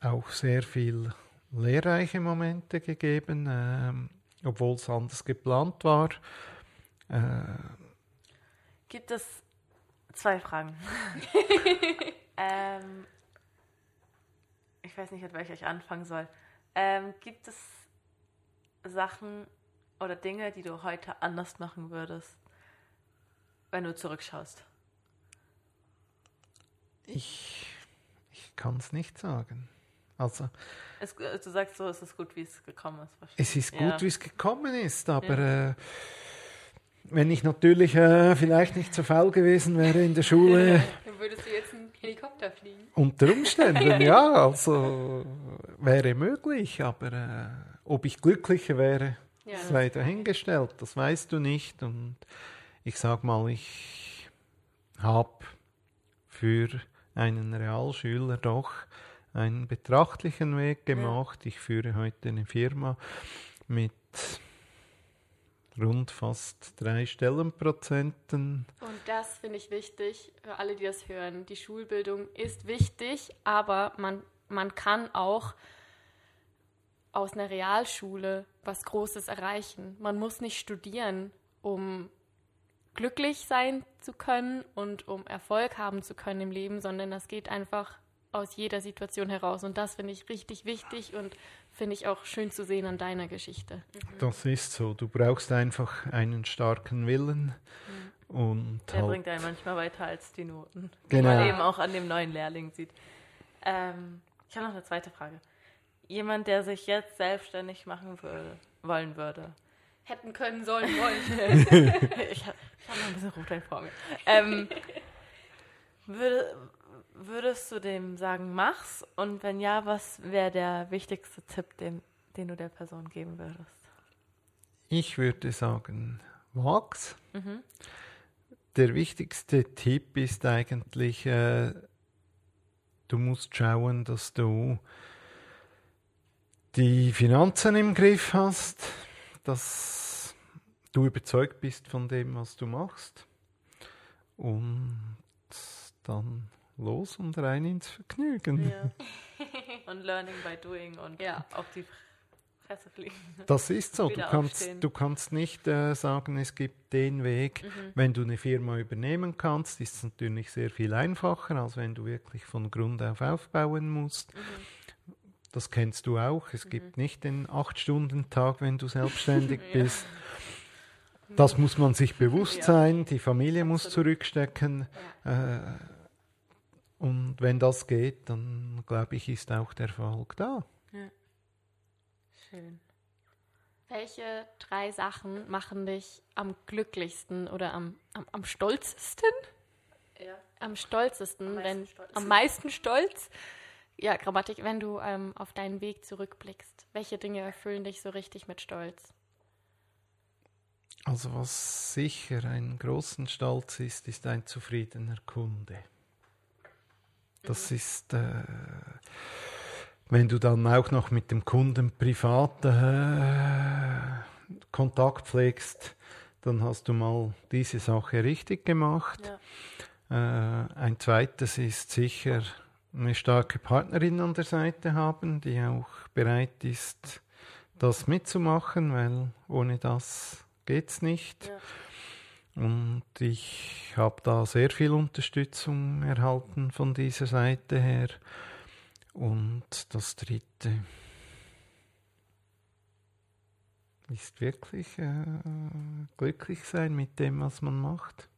auch sehr viel lehrreiche Momente gegeben, äh, obwohl es anders geplant war. Äh, Gibt es zwei Fragen? <laughs> ähm, ich weiß nicht, mit welcher ich anfangen soll. Ähm, gibt es Sachen oder Dinge, die du heute anders machen würdest, wenn du zurückschaust? Ich, ich kann es nicht sagen. Also, es, du sagst so, es ist gut, wie es gekommen ist. Es ist gut, ja. wie es gekommen ist, aber ja. äh, wenn ich natürlich äh, vielleicht nicht so faul gewesen wäre in der Schule. <laughs> Dann würdest du jetzt einen Helikopter fliegen. Unter Umständen, <laughs> ja, also wäre möglich, aber äh, ob ich glücklicher wäre, ja, sei dahingestellt, das weißt du nicht. Und ich sag mal, ich habe für einen Realschüler doch einen betrachtlichen Weg gemacht. Ja. Ich führe heute eine Firma mit rund fast drei Stellenprozenten. Und das finde ich wichtig für alle, die das hören. Die Schulbildung ist wichtig, aber man, man kann auch aus einer Realschule was Großes erreichen. Man muss nicht studieren, um glücklich sein zu können und um Erfolg haben zu können im Leben, sondern das geht einfach aus jeder Situation heraus. Und das finde ich richtig wichtig und finde ich auch schön zu sehen an deiner Geschichte. Das ist so. Du brauchst einfach einen starken Willen. Mhm. Und Der halt bringt einen manchmal weiter als die Noten. Genau. Wie man eben auch an dem neuen Lehrling sieht. Ähm, ich habe noch eine zweite Frage. Jemand, der sich jetzt selbstständig machen würde, wollen würde. Hätten können, sollen, wollen. <laughs> ich habe hab noch ein bisschen Rotwein vor mir. Ähm, würde, würdest du dem sagen, mach's? Und wenn ja, was wäre der wichtigste Tipp, den, den du der Person geben würdest? Ich würde sagen, wag's. Mhm. Der wichtigste Tipp ist eigentlich, äh, du musst schauen, dass du die Finanzen im Griff hast, dass du überzeugt bist von dem, was du machst. Und dann los und rein ins Vergnügen. Ja. <laughs> <laughs> und Learning by Doing und ja. auf die Fresse fliegen. Das ist so. Du kannst, du kannst nicht äh, sagen, es gibt den Weg. Mhm. Wenn du eine Firma übernehmen kannst, ist es natürlich sehr viel einfacher, als wenn du wirklich von Grund auf aufbauen musst. Mhm. Das kennst du auch. Es mhm. gibt nicht den Acht-Stunden-Tag, wenn du selbstständig <laughs> ja. bist. Das muss man sich bewusst ja. sein. Die Familie Absolut. muss zurückstecken. Ja. Äh, und wenn das geht, dann glaube ich, ist auch der Erfolg da. Ja. Schön. Welche drei Sachen machen dich am glücklichsten oder am, am, am stolzesten? Ja. Am stolzesten, am wenn stolz. am meisten stolz. Ja, Grammatik, wenn du ähm, auf deinen Weg zurückblickst. Welche Dinge erfüllen dich so richtig mit Stolz? Also was sicher einen großen Stolz ist, ist ein zufriedener Kunde. Das ist, äh, wenn du dann auch noch mit dem Kunden privat äh, Kontakt pflegst, dann hast du mal diese Sache richtig gemacht. Ja. Äh, ein zweites ist sicher eine starke Partnerin an der Seite haben, die auch bereit ist, das mitzumachen, weil ohne das geht es nicht. Ja. Und ich habe da sehr viel Unterstützung erhalten von dieser Seite her. Und das Dritte ist wirklich äh, glücklich sein mit dem, was man macht.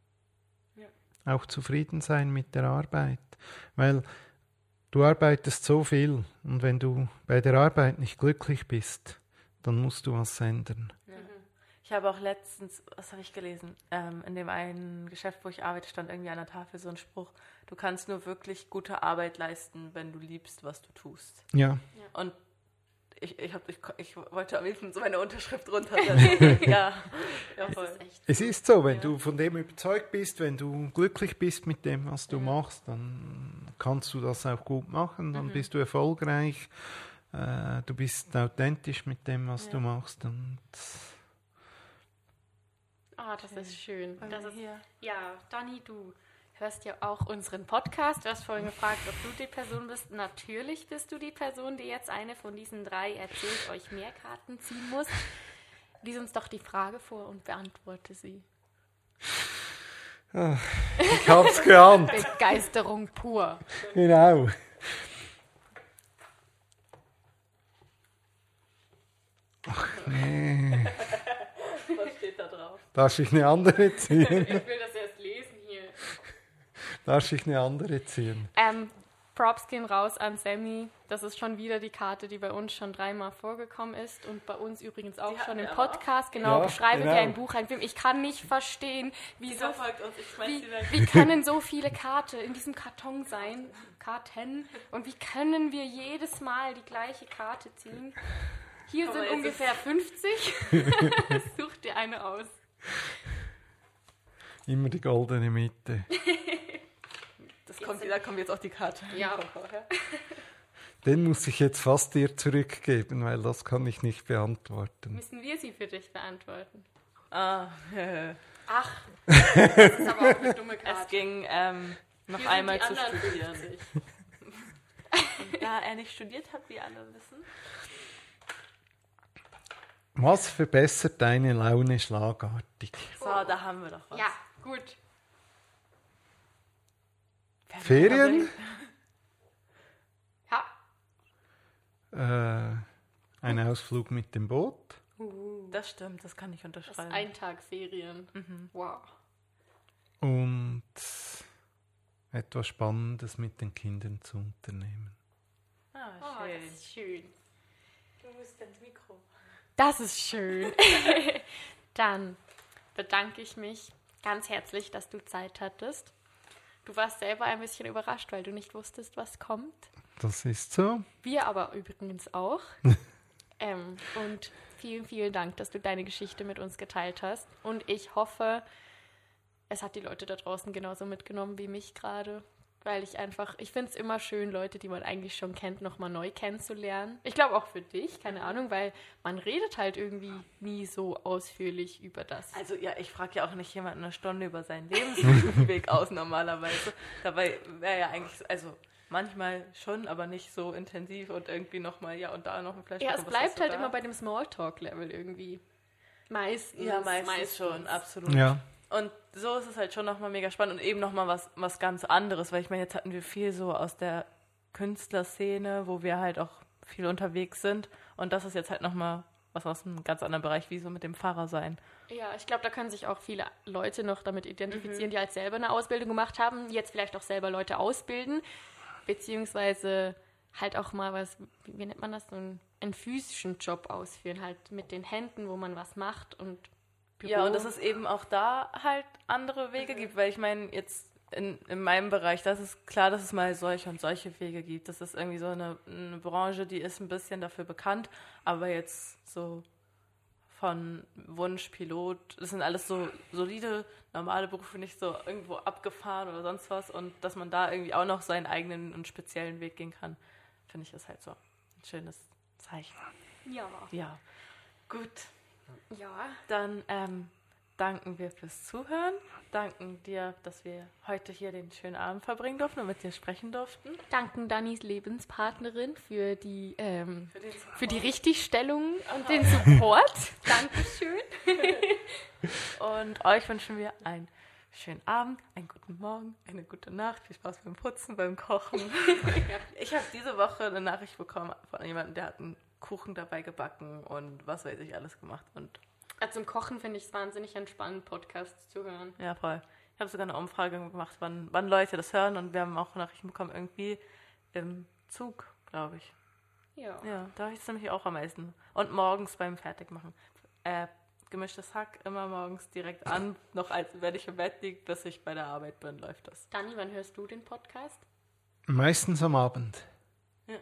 Ja. Auch zufrieden sein mit der Arbeit. Weil du arbeitest so viel und wenn du bei der Arbeit nicht glücklich bist, dann musst du was ändern. Ich habe auch letztens, was habe ich gelesen? Ähm, in dem einen Geschäft, wo ich arbeite, stand irgendwie an der Tafel so ein Spruch: Du kannst nur wirklich gute Arbeit leisten, wenn du liebst, was du tust. Ja. Und ich, ich, hab, ich, ich wollte am liebsten so meine Unterschrift runtersetzen. <laughs> ja, ja, voll. Ist echt. Es ist so, wenn Ja. du von dem überzeugt bist, wenn du glücklich bist mit dem, was du machst, dann kannst du das auch gut machen, dann bist du erfolgreich, äh, du bist authentisch mit dem, was du Ja. machst. Und Ah, das ist schön. Das ist, hier? ja, Dani, du hörst ja auch unseren Podcast. Du hast vorhin gefragt, ob du die Person bist. Natürlich bist du die Person, die jetzt eine von diesen drei erzählt, euch mehr Karten ziehen muss. Lies uns doch die Frage vor und beantworte sie. ich hab's geahnt. <laughs> Begeisterung pur. genau. Ach nee, Was steht da drauf? darf ich eine andere <laughs> ziehen? Ich will das hier. Darf ich eine andere ziehen? Ähm, Props gehen raus an Sammy. Das ist schon wieder die Karte, die bei uns schon dreimal vorgekommen ist und bei uns übrigens auch schon im. Podcast. Genau, Ja, beschreibe genau. wie ein Buch, ein Film. Ich kann nicht verstehen, wie so Wieso folgt uns? Ich schmeiß Wie, sie weg. wie können so viele Karte in diesem Karton sein? Karten. Und wie können wir jedes Mal die gleiche Karte ziehen? Hier Aber sind ungefähr 50. <laughs> Such dir eine aus. Immer die goldene Mitte. <laughs> Das kommt, da kommt jetzt auch die Karte. Ja. <laughs> Den muss ich jetzt fast dir zurückgeben, weil das kann ich nicht beantworten. Müssen wir sie für dich beantworten? Ah, äh, <laughs> Ach, <laughs> das ist aber auch eine dumme es Karte. ging ähm, noch einmal zu studieren. 50. Da er nicht studiert hat, wie alle wissen. Was verbessert deine Laune schlagartig? So, da haben wir doch was. Ja, gut. Ferien? Ja, Äh, ein Ausflug mit dem Boot? Das stimmt, das kann ich das ist unterschreiben. ein Tag Ferien. Wow. Und etwas Spannendes mit den Kindern zu unternehmen. ah, Oh, schön. das ist schön. Du musst ins Mikro. Das ist schön. <laughs> Dann bedanke ich mich ganz herzlich, dass du Zeit hattest. Du warst selber ein bisschen überrascht, weil du nicht wusstest, was kommt. Das ist so. Wir aber übrigens auch. <laughs> ähm, und vielen, vielen Dank, dass du deine Geschichte mit uns geteilt hast. Und ich hoffe, es hat die Leute da draußen genauso mitgenommen wie mich gerade. Weil ich einfach, ich finde es immer schön, Leute, die man eigentlich schon kennt, nochmal neu kennenzulernen. Ich glaube auch für dich, keine Ahnung, weil man redet halt irgendwie nie so ausführlich über das. Also ja, ich frage ja auch nicht jemanden eine Stunde über seinen Lebensweg <laughs> aus normalerweise. Dabei wäre ja eigentlich, so- also manchmal schon, aber nicht so intensiv und irgendwie nochmal, ja und da noch ein Flashback. Ja, es bleibt halt da? immer bei dem Smalltalk-Level irgendwie. Meistens. Ja, meistens, schon, absolut. Ja. Und so ist es halt schon nochmal mega spannend und eben nochmal was, was ganz anderes, weil ich meine, jetzt hatten wir viel so aus der Künstlerszene, wo wir halt auch viel unterwegs sind und das ist jetzt halt nochmal was aus einem ganz anderen Bereich, wie so mit dem Pfarrer sein. Ja, ich glaube, da können sich auch viele Leute noch damit Mhm. identifizieren, die halt selber eine Ausbildung gemacht haben, jetzt vielleicht auch selber Leute ausbilden, beziehungsweise halt auch mal was, wie, wie nennt man das, so einen, einen physischen Job ausführen, halt mit den Händen, wo man was macht und Büro. Ja, und dass es eben auch da halt andere Mhm. Wege gibt, weil ich meine, jetzt in, in meinem Bereich, das ist klar, dass es mal solche und solche Wege gibt. Das ist irgendwie so eine, eine Branche, die ist ein bisschen dafür bekannt, aber jetzt so von Wunschpilot, das sind alles so solide, normale Berufe, nicht so irgendwo abgefahren oder sonst was und dass man da irgendwie auch noch seinen eigenen und speziellen Weg gehen kann, finde ich ist halt so ein schönes Zeichen. ja, Ja, gut. Ja, Dann ähm, danken wir fürs Zuhören. Danken dir, dass wir heute hier den schönen Abend verbringen durften und mit dir sprechen durften. danken Dannys Lebenspartnerin für die, ähm, Für für die Richtigstellung und den Support. <laughs> Dankeschön. <laughs> Und euch wünschen wir einen schönen Abend, einen guten Morgen, eine gute Nacht, viel Spaß beim Putzen, beim Kochen. <laughs> Ich habe diese Woche eine Nachricht bekommen von jemandem, der hat einen Kuchen dabei gebacken und was weiß ich alles gemacht. Und Ja, zum Kochen finde ich es wahnsinnig entspannend, Podcasts zu hören. ja, voll. Ich habe sogar eine Umfrage gemacht, wann, wann Leute das hören und wir haben auch Nachrichten bekommen, irgendwie im Zug, glaube ich. Ja. Ja, da habe ich es nämlich auch am meisten. Und morgens beim Fertigmachen. Äh, gemischtes Hack immer morgens direkt an, <laughs> noch als wenn ich im Bett liege, bis ich bei der Arbeit bin, läuft das. Dani, wann hörst du den Podcast? Meistens am Abend.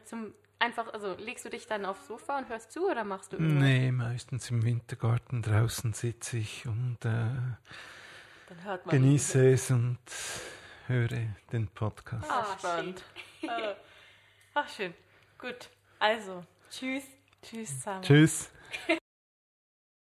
Zum einfach, also legst du dich dann aufs Sofa und hörst zu oder machst du irgendwas? Nee, meistens im Wintergarten draußen sitze ich und äh, Dann hört man. genieße es und höre den Podcast. Ah, Ah, spannend. Ah. Ach, schön. Gut. Also, tschüss. Tschüss zusammen. Tschüss. <laughs>